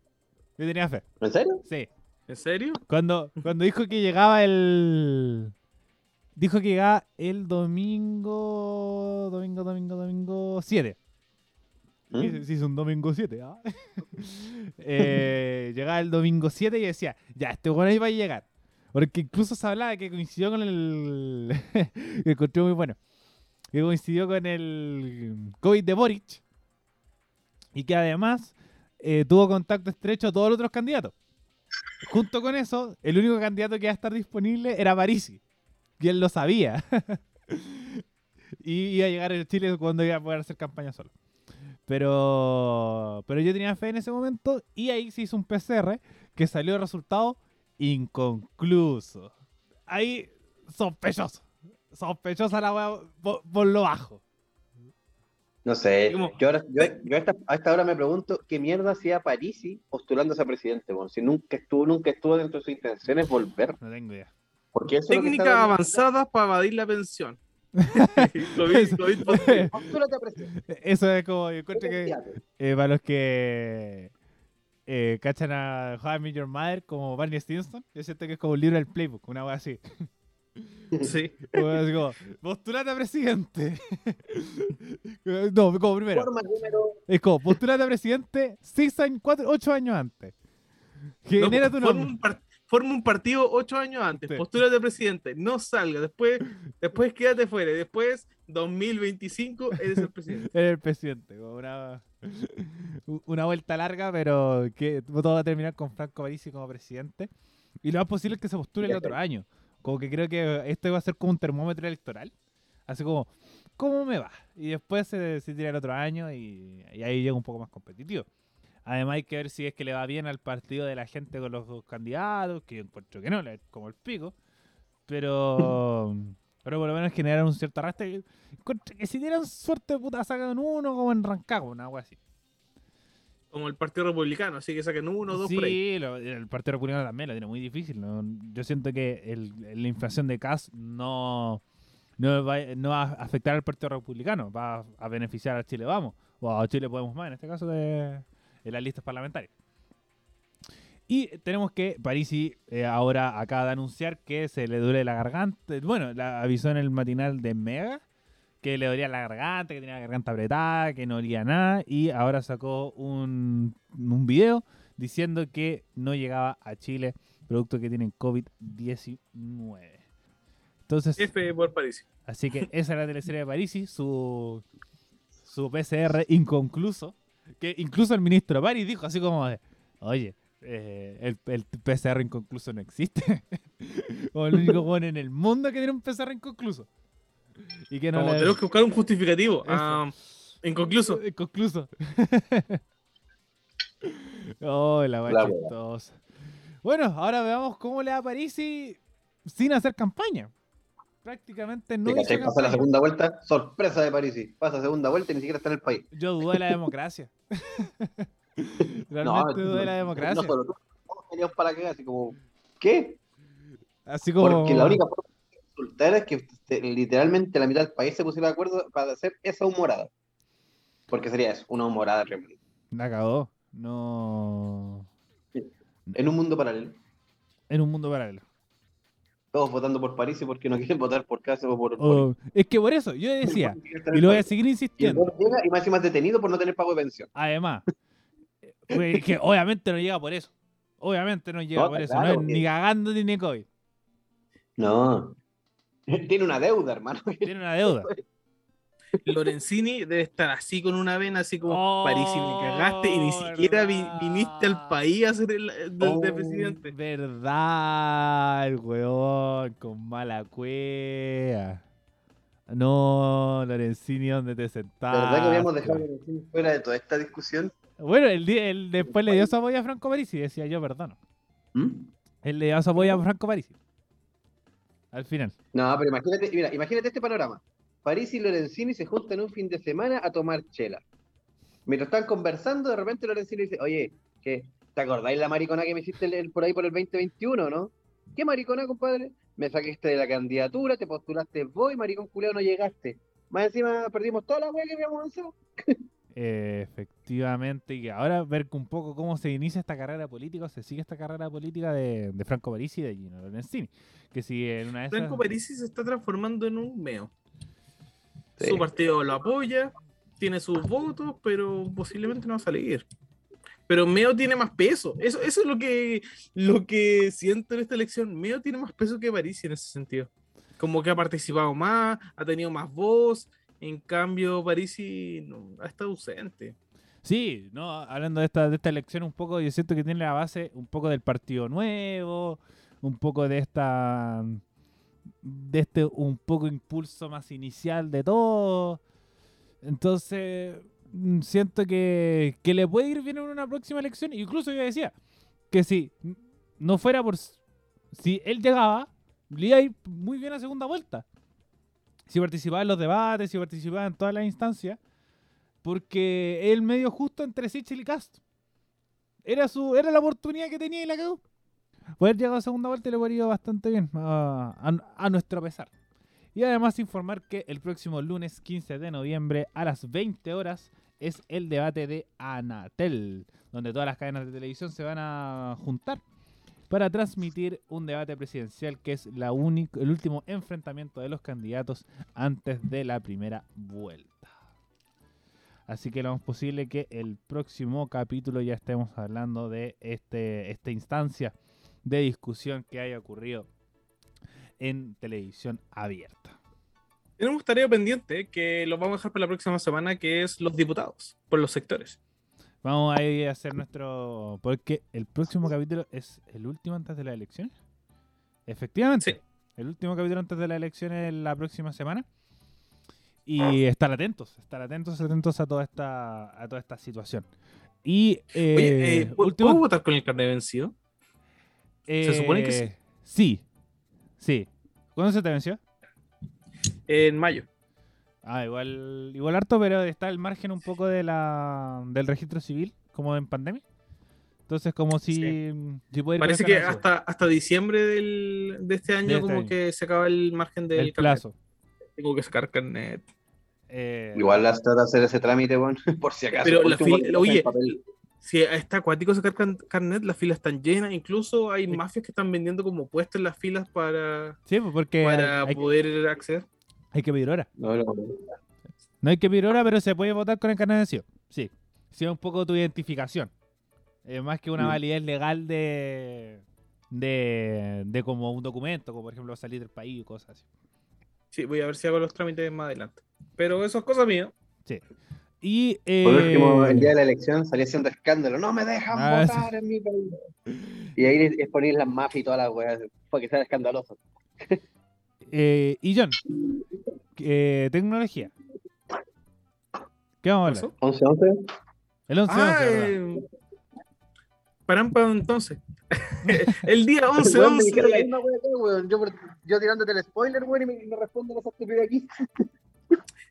Yo tenía fe. ¿En serio? Sí. ¿En serio? Cuando, cuando dijo que llegaba el. Dijo que llegaba el domingo. Domingo, domingo, domingo 7. ¿Mm? Sí, sí, es un domingo 7. ¿ah? Eh, llegaba el domingo 7 y decía, ya, este bueno ahí va a llegar. Porque incluso se hablaba que coincidió con el. que encontré muy bueno. Que coincidió con el COVID de Boric. Y que además eh, tuvo contacto estrecho a todos los otros candidatos. Junto con eso, el único candidato que iba a estar disponible era Parisi. Y él lo sabía. y iba a llegar a Chile cuando iba a poder hacer campaña solo. Pero, pero yo tenía fe en ese momento y ahí se hizo un PCR que salió el resultado inconcluso. Ahí, sospechoso. Sospechosa la weá por, por lo bajo. No sé. Yo, ahora, yo, yo a, esta, a esta hora me pregunto qué mierda hacía Parisi postulándose a presidente, bueno, si nunca estuvo, nunca estuvo dentro de sus intenciones volver. No tengo idea. Porque eso lo Técnicas avanzadas para evadir la pensión. Positivo. Postúlate a presidente. Eso es como, yo encuentro que eh, para los que eh, cachan a How I Met Your Mother como Barney Stinson, yo siento que es como un libro del playbook, una wea así. Sí. Como, así como, postulate a presidente. no, como primero. Forma número. Es como, postulate a presidente 6 años, 4, 8 años antes. No, Genera tu nombre. un forma un partido ocho años antes, Sí. postúlate a presidente, no salga, después, después quédate fuera, y después 2025 eres el presidente. Eres el presidente. como una, una vuelta larga, pero que todo va a terminar con Franco Parisi como presidente. Y lo más posible es que se postule el otro año. Como que creo que esto va a ser como un termómetro electoral. Así como, ¿cómo me va? Y después se, se tira el otro año y, y ahí llega un poco más competitivo. Además hay que ver si es que le va bien al partido de la gente con los dos candidatos, que yo encuentro que no, como el pico. Pero, pero por lo menos generar un cierto arrastre. Encuentro que si dieran suerte, puta, sacan uno como en Rancagua, una agua así. Como el Partido Republicano, así que saquen uno o dos por ahí. Sí, lo- el Partido Republicano también lo tiene muy difícil. ¿no? Yo siento que el- la inflación de CAS no, no, va, no va a afectar al Partido Republicano, va a, a beneficiar a Chile Vamos, o a Chile Podemos Más, en este caso de, de las listas parlamentarias. Y tenemos que Parisi eh, ahora acaba de anunciar que se le duele la garganta. Bueno, la avisó en el matinal de Mega que le dolía la garganta, que tenía la garganta apretada, que no olía nada. Y ahora sacó un, un video diciendo que no llegaba a Chile producto que tienen COVID-19. Entonces, F por París. así que esa era la teleserie de Parisi, su, su PCR inconcluso, que incluso el ministro París dijo así como de, oye, eh, el, el PCR inconcluso no existe. o el único bueno en el mundo que tiene un PCR inconcluso. Y que no Como le- tenemos que buscar un justificativo. Ah, inconcluso. Inconcluso. oh, la wea. Bueno, ahora veamos cómo le va a Parisi sin hacer campaña. Prácticamente no. Pasa la segunda vuelta, sorpresa de París. Pasa segunda vuelta y ni siquiera está en el país. Yo dudo de la democracia. Realmente dudo de la democracia. No solo todos para que así como, ¿qué? Así como. Porque la única forma de resultar es que literalmente la mitad del país se pusiera de acuerdo para hacer esa humorada. Porque sería eso, una humorada realmente. La cagó. No. En un mundo paralelo. En un mundo paralelo. Todos votando por París y porque no quieren votar por Cáceres o por. Oh, es que por eso, yo decía, y lo voy a seguir Y insistiendo. llega y más encima es detenido por no tener pago de pensión. Además, es que obviamente no llega por eso. Obviamente no llega No, por eso. claro, no es porque- ni cagando ni ni COVID. No. Tiene una deuda, hermano. Tiene una deuda. Lorenzini debe estar así con una vena, así como Oh, París y me cagaste y ni siquiera vi- verdad. viniste al país a ser el, el de Oh, presidente. Verdad, el weón con mala cueva. No, Lorenzini, ¿dónde te sentaste? ¿Verdad que habíamos dejado a Lorenzini fuera de toda esta discusión? Bueno, el después le dio su apoyo a Franco Parisi, decía yo, perdón. ¿Mm? Él le dio su apoyo a Franco Parisi. Al final. No, pero imagínate, mira, imagínate este panorama. París y Lorenzini se juntan un fin de semana a tomar chela. Mientras están conversando, de repente Lorenzini dice, oye, ¿qué? ¿te acordáis la maricona que me hiciste el- el- por ahí por el 2021, no? ¿Qué maricona, compadre? Me sacaste de la candidatura, te postulaste vos y maricón culeado no llegaste. Más encima perdimos toda la wea que habíamos avanzado. Eh, efectivamente, y ahora ver un poco cómo se inicia esta carrera política, o se sigue esta carrera política de, de Franco Parisi y de Gino Lorenzini. Que si en una de esas... Franco Parisi se está transformando en un meo. Sí. Su partido lo apoya, tiene sus votos, pero posiblemente no va a salir. Pero Meo tiene más peso. Eso, eso es lo que, lo que siento en esta elección. Meo tiene más peso que Parisi en ese sentido. Como que ha participado más, ha tenido más voz. En cambio, Parisi no, ha estado ausente. Sí, no, hablando de esta, de esta elección un poco, yo siento que tiene la base un poco del Partido Nuevo, un poco de esta de este un poco impulso más inicial de todo. Entonces, mm, siento que, que le puede ir bien en una próxima elección. Incluso yo decía que si no fuera por... Si él llegaba, le iba a ir muy bien a segunda vuelta. Si participaba en los debates, si participaba en todas las instancias porque el medio justo entre Sichel y Cast. Era su era la oportunidad que tenía y la cagó. Poder llegar a segunda vuelta le hubiera ido bastante bien, a, a- a nuestro pesar. Y además informar que el próximo lunes 15 de noviembre a las 20 horas es el debate de Anatel, donde todas las cadenas de televisión se van a juntar para transmitir un debate presidencial que es la único, el último enfrentamiento de los candidatos antes de la primera vuelta. Así que lo más posible que el próximo capítulo ya estemos hablando de este, esta instancia de discusión que haya ocurrido en televisión abierta. Tenemos tarea pendiente que lo vamos a dejar para la próxima semana, que es los diputados, por los sectores. Vamos a ir a hacer nuestro... Porque el próximo capítulo es el último antes de las elecciones. Efectivamente. Sí. El último capítulo antes de las elecciones es la próxima semana. Y estar atentos, estar atentos, atentos a toda esta, a toda esta situación. Y eh, Oye, eh, ¿puedo último- puedo votar con el carnet vencido? Se supone que sí. Eh, Sí, sí. ¿Cuándo se te venció? En mayo. Ah, igual, igual harto, pero está el margen un poco de la, del registro civil, como en pandemia. Entonces, como si, si puede ir Parece que hasta, hasta diciembre del, de este año este como año. que se acaba el margen del el carnet. plazo. Tengo que sacar carnet. Eh, Igual las trata de hacer ese trámite, bueno, por si acaso. Pero la oye, el papel. Si está acuático sacar can- carnet, las filas están llenas. Incluso hay Sí. mafias que están vendiendo como puestos en las filas para, Sí, pues, porque para hay, hay- poder acceder. hay que pedir hora. No, no, No hay que pedir hora, pero se puede votar con el carnet vencido. Sí. Si es un poco tu identificación. Eh, más que una Mm. validez legal de, de, de como un documento, como por ejemplo salir del país y cosas así. Sí, voy a ver si hago los trámites más adelante. Pero eso es cosa mía. Y Por último, eh, el día de la elección salía haciendo escándalo. No me dejan Ah, sí. votar en mi país. Y ahí es poner las mafias y todas las weas para que sea escandaloso. eh, y John, eh, tecnología. ¿Qué vamos a hablar? ¿Pasó? 11-11. El 11 Ah, eh, paran para entonces. el día 11, Weón, me dijeron la 11. misma wea acá, weón. Yo, tirándote el spoiler, weón, y me, me responden esa estupidez aquí.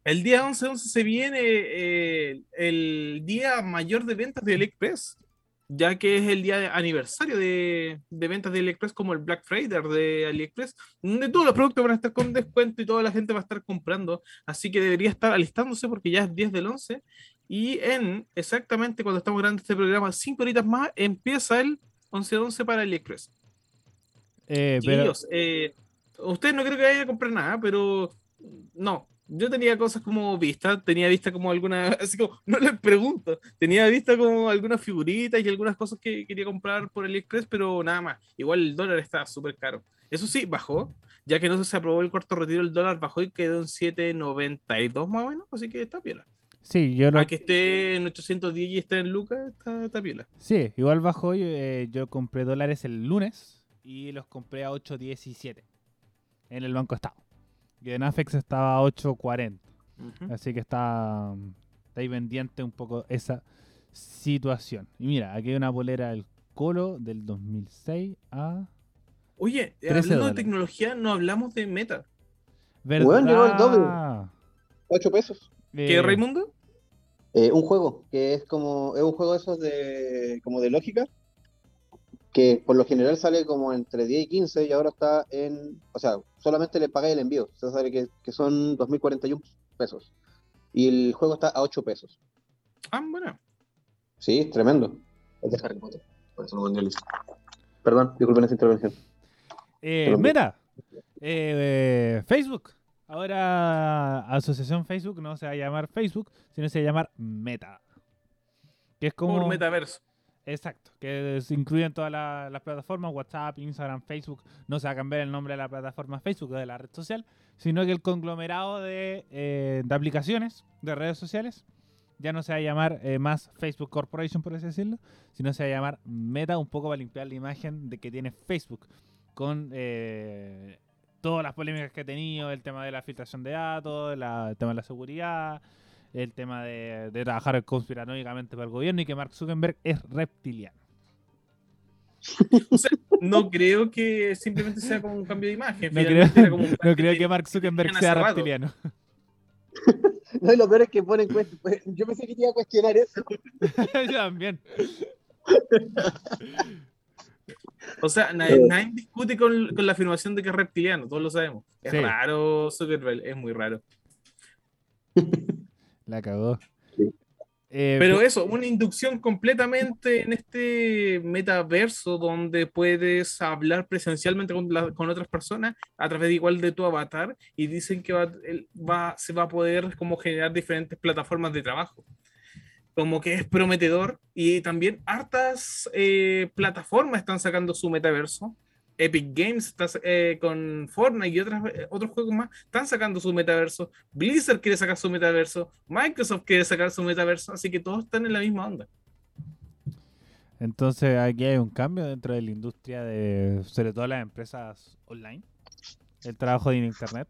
El día 11, 11 se viene eh, el día mayor de ventas de AliExpress, ya que es el día de aniversario de, de ventas de AliExpress, como el Black Friday de AliExpress, donde todos los productos van a estar con descuento y toda la gente va a estar comprando. Así que debería estar alistándose porque ya es 10 del 11. Y en exactamente cuando estamos grabando este programa, 5 horitas más, empieza el 11 11 para AliExpress. Eh, pero, Chiquillos, eh, ustedes no creo que vayan a comprar nada, pero no. Yo tenía cosas como vista, tenía vista como alguna, así como, no les pregunto, tenía vista como algunas figuritas y algunas cosas que quería comprar por AliExpress, pero nada más. Igual el dólar está súper caro. Eso sí, bajó, ya que no se aprobó el cuarto retiro, el dólar bajó y quedó en 7.92 más o menos, así que está piola. sí, yo lo, A que esté en 810 y esté en Lucas, está, está piola. sí, igual bajó. Yo, eh, yo compré dólares el lunes y los compré a 8.17 en el Banco Estado. Y en Afex estaba a 8.40. Ujú. Así que está, está ahí pendiente un poco esa situación. Y mira, aquí hay una bolera del Colo del 2006 a... Oye, 13 hablando de dólares. tecnología, no hablamos de Meta. ¿Verdad? Weón, llegó el doble. 8 pesos. ¿Qué, Eh, Raimundo? Eh, un juego, que es como, es un juego de esos de, como de lógica, que por lo general sale como entre 10 y 15 y ahora está en, o sea, solamente le pagué el envío, o sea, sale que, que son 2.041 pesos. Y el juego está a 8 pesos. Ah, bueno. Sí, es tremendo. Es de Harry Potter, por eso no vendió listo. Perdón, disculpen esa intervención. eh, Meta. Eh, eh, Facebook. Ahora Asociación Facebook no se va a llamar Facebook, sino se va a llamar Meta. Que es como... Por metaverso. Exacto, que incluyen todas la- las plataformas, WhatsApp, Instagram, Facebook. No se va a cambiar el nombre de la plataforma Facebook o de la red social, sino que el conglomerado de, eh, de aplicaciones, de redes sociales, ya no se va a llamar eh, más Facebook Corporation, por así decirlo, sino se va a llamar Meta, un poco para limpiar la imagen de que tiene Facebook, con eh, todas las polémicas que ha tenido, el tema de la filtración de datos, el tema de la seguridad, el tema de, de trabajar conspiranoicamente para el gobierno y que Mark Zuckerberg es reptiliano. No creo que simplemente sea como un cambio de imagen. No creo, era como un no cambio creo de- que Mark Zuckerberg sea reptiliano. No, y lo peor es que ponen pues, Yo pensé que te iba a cuestionar eso. Yo también. O sea, na- nadie discute con, con la afirmación de que es reptiliano, todos lo sabemos. Es Sí. raro Zuckerberg, es muy raro. La cagó. Sí. Eh, Pero pe- eso, una inducción completamente en este metaverso donde puedes hablar presencialmente con, la- con otras personas a través de igual de tu avatar y dicen que va, va- se va a poder como generar diferentes plataformas de trabajo. Como que es prometedor y también hartas eh, plataformas están sacando su metaverso. Epic Games está, eh, con Fortnite y otras, eh, otros juegos más están sacando su metaverso. Blizzard quiere sacar su metaverso. Microsoft quiere sacar su metaverso. Así que todos están en la misma onda. Entonces aquí hay un cambio dentro de la industria de, sobre todo las empresas online, el trabajo en internet.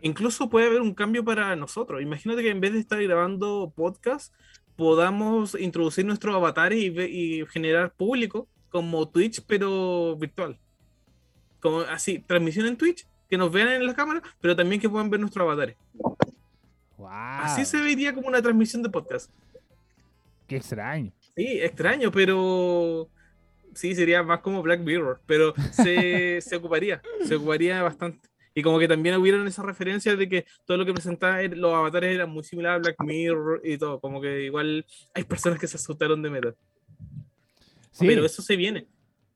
Incluso puede haber un cambio para nosotros. Imagínate que en vez de estar grabando podcast, podamos introducir nuestros avatares y, y generar público como Twitch, pero virtual. Como así, transmisión en Twitch, que nos vean en la cámara, pero también que puedan ver nuestros avatares. ¡Wow! Así se vería como una transmisión de podcast. ¡Qué extraño! Sí, extraño, pero sí, sería más como Black Mirror, pero se, se ocuparía, se ocuparía bastante. Y como que también hubieron esas referencias de que todo lo que presentaba los avatares eran muy similares a Black Mirror y todo, como que igual hay personas que se asustaron de Meta. Sí, Pero eso se viene.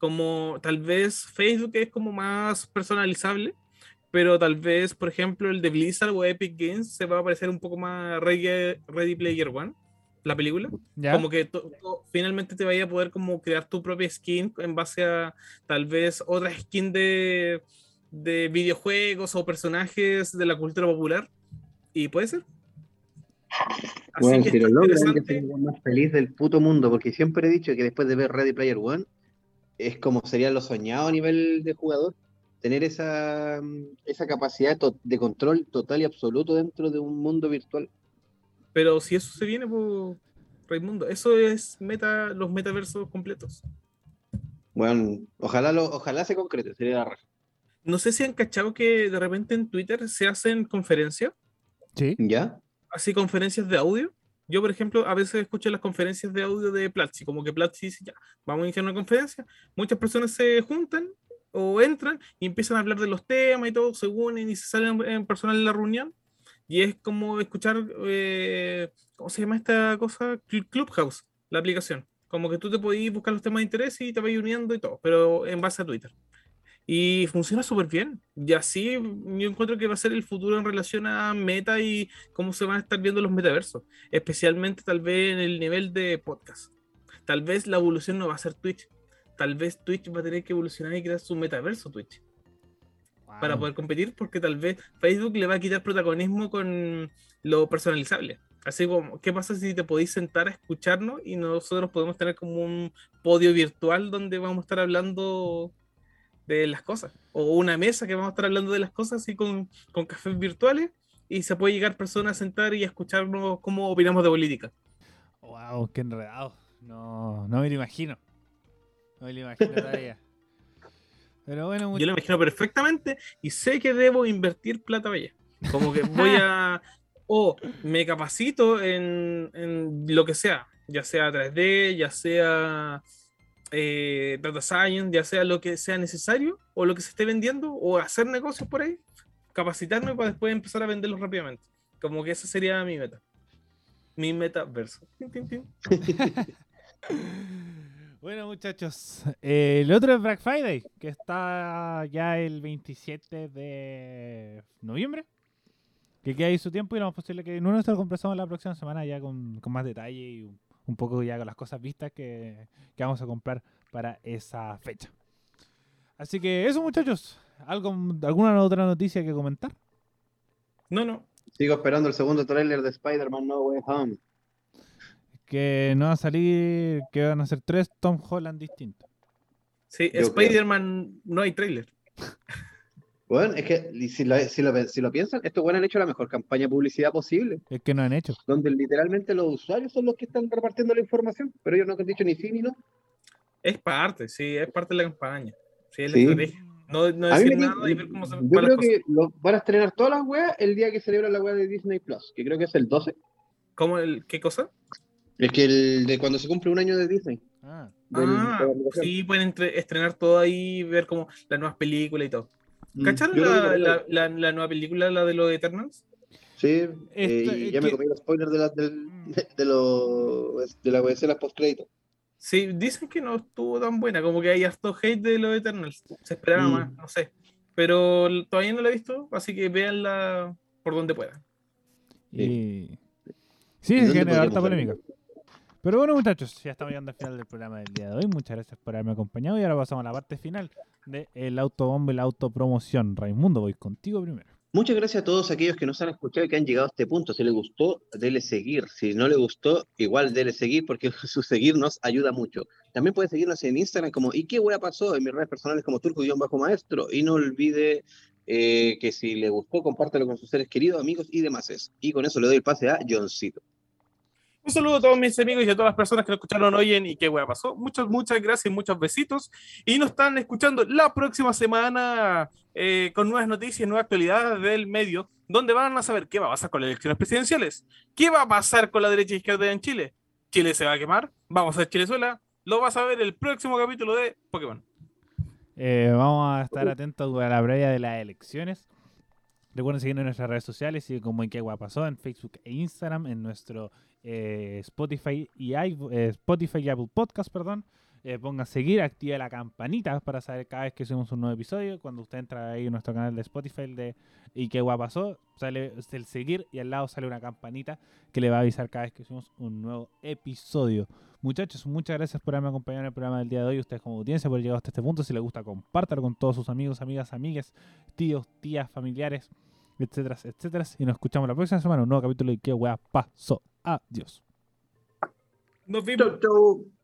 Como tal vez Facebook es como más personalizable, pero tal vez, por ejemplo, el de Blizzard o Epic Games se va a parecer un poco más Ready, Ready Player One, la película. ¿Ya? Como que to- to- finalmente te vaya a poder como crear tu propia skin en base a tal vez otra skin de, de videojuegos o personajes de la cultura popular. Y puede ser. Así Bueno, que si lo logran, yo soy el más feliz del puto mundo, porque siempre he dicho que después de ver Ready Player One, es como sería lo soñado a nivel de jugador, tener esa, mm, esa capacidad de control total y absoluto dentro de un mundo virtual. Pero si eso se viene, pues, Raimundo, eso es meta, los metaversos completos. Bueno, ojalá lo, ojalá se concrete, sería la raja. No sé si han cachado que de repente en Twitter se hacen conferencias, Sí. ¿Ya? así conferencias de audio. Yo, por ejemplo, a veces escucho las conferencias de audio de Platzi, como que Platzi dice, ya, vamos a iniciar una conferencia. Muchas personas se juntan o entran y empiezan a hablar de los temas y todo, se unen y se salen en personal en la reunión. Y es como escuchar, eh, ¿cómo se llama esta cosa? Cl- Clubhouse, la aplicación. Como que tú te podías buscar los temas de interés y te vas uniendo y todo, pero en base a Twitter. Y funciona súper bien. Y así yo encuentro que va a ser el futuro en relación a Meta y cómo se van a estar viendo los metaversos. Especialmente tal vez en el nivel de podcast. Tal vez la evolución no va a ser Twitch. Tal vez Twitch va a tener que evolucionar y crear su metaverso Twitch para poder competir porque tal vez Facebook le va a quitar protagonismo con lo personalizable. Así como, ¿qué pasa si te podéis sentar a escucharnos y nosotros podemos tener como un podio virtual donde vamos a estar hablando de las cosas? O una mesa que vamos a estar hablando de las cosas así con, con cafés virtuales y se puede llegar personas a sentar y a escucharnos cómo opinamos de política. Wow, qué enredado. No, no me lo imagino. No me lo imagino todavía. Pero bueno, Yo lo imagino perfectamente y sé que debo invertir plata para allá. Como que voy a. O me capacito en, en lo que sea, ya sea 3D, ya sea eh, Data Science, ya sea lo que sea necesario o lo que se esté vendiendo o hacer negocios por ahí, capacitarme para después empezar a venderlos rápidamente. Como que esa sería mi meta. Mi metaverso. Bueno, muchachos, eh, el otro es Black Friday, que está ya el 27 de noviembre. Que queda ahí su tiempo y lo más posible que en uno se lo la próxima semana ya con, con más detalle y un, un poco ya con las cosas vistas que, que vamos a comprar para esa fecha. Así que eso, muchachos. ¿Algo, ¿Alguna otra noticia que comentar? No, no. Sigo esperando el segundo tráiler de Spider-Man No Way Home. Que no va a salir, que van a ser tres Tom Holland distintos. Sí, Spider-Man no hay trailer. Bueno, es que y si lo, si lo, si lo piensan, estos buenos han hecho la mejor campaña de publicidad posible, Es que no han hecho. donde literalmente los usuarios son los que están repartiendo la información, pero ellos no han dicho ni sí ni no. Es parte, sí, es parte de la campaña. Sí, es la Sí. estrategia. No, decir nada y ver cómo se yo creo que lo- van a estrenar todas las weas el día que celebran la wea de Disney Plus, que creo que es el 12. ¿Cómo el, ¿Qué cosa? Es que el de cuando se cumple un año de Disney. Ah, del- ah, sí, pueden entre- estrenar todo ahí, ver como las nuevas películas y todo. Mm, ¿Cacharon la, que la, la, la nueva película, la de los Eternals? Sí, eh, y es ya me que- comí los spoilers de, la, del, Mm. de, de, los- de la escena post crédito. Sí, dicen que no estuvo tan buena, como que hay harto hate de los Eternals. Se esperaba Mm. más, no sé. Pero todavía no la he visto, así que véanla por donde puedan. y... Sí, ¿Y se dónde genera harta polémica. Pero bueno, muchachos, ya estamos llegando al final del programa del día de hoy. Muchas gracias por haberme acompañado y ahora pasamos a la parte final del autobombo y la autopromoción. Raimundo, voy contigo primero. Muchas gracias a todos aquellos que nos han escuchado y que han llegado a este punto. Si les gustó, dele seguir. Si no le gustó, igual dele seguir porque su seguir nos ayuda mucho. También puede seguirnos en Instagram como ¿y qué hueá pasó? En mis redes personales como turco-maestro. Y no olvide eh, que si le gustó, compártelo con sus seres queridos, amigos y demás. Y con eso le doy el pase a Johncito. Un saludo a todos mis amigos y a todas las personas que lo escucharon hoy en ¿Y qué hueá pasó? Muchas, muchas gracias, muchos besitos. Y nos están escuchando la próxima semana eh, con nuevas noticias, nuevas actualidades del medio, donde van a saber qué va a pasar con las elecciones presidenciales, qué va a pasar con la derecha e izquierda en Chile. Chile se va a quemar, vamos a Chilezuela, lo vas a ver el próximo capítulo de Pokémon. Eh, vamos a estar atentos a la previa de las elecciones. Recuerden seguirnos en nuestras redes sociales y como en qué guay pasó en Facebook e Instagram, en nuestro eh, Spotify y eh, Spotify y Apple Podcast, perdón. eh, seguir, active la campanita para saber cada vez que subimos un nuevo episodio. Cuando usted entra ahí en nuestro canal de Spotify de y qué guapa pasó, sale el seguir y al lado sale una campanita que le va a avisar cada vez que subimos un nuevo episodio. Muchachos, muchas gracias por haberme acompañado en el programa del día de hoy. Ustedes como audiencia por haber llegado hasta este punto. Si les gusta, compártalo con todos sus amigos, amigas, amigas, tíos, tías, familiares, etcétera, etcétera. Y nos escuchamos la próxima semana, un nuevo capítulo de qué guapa pasó. Adiós. Nos vimos. Chau, chau.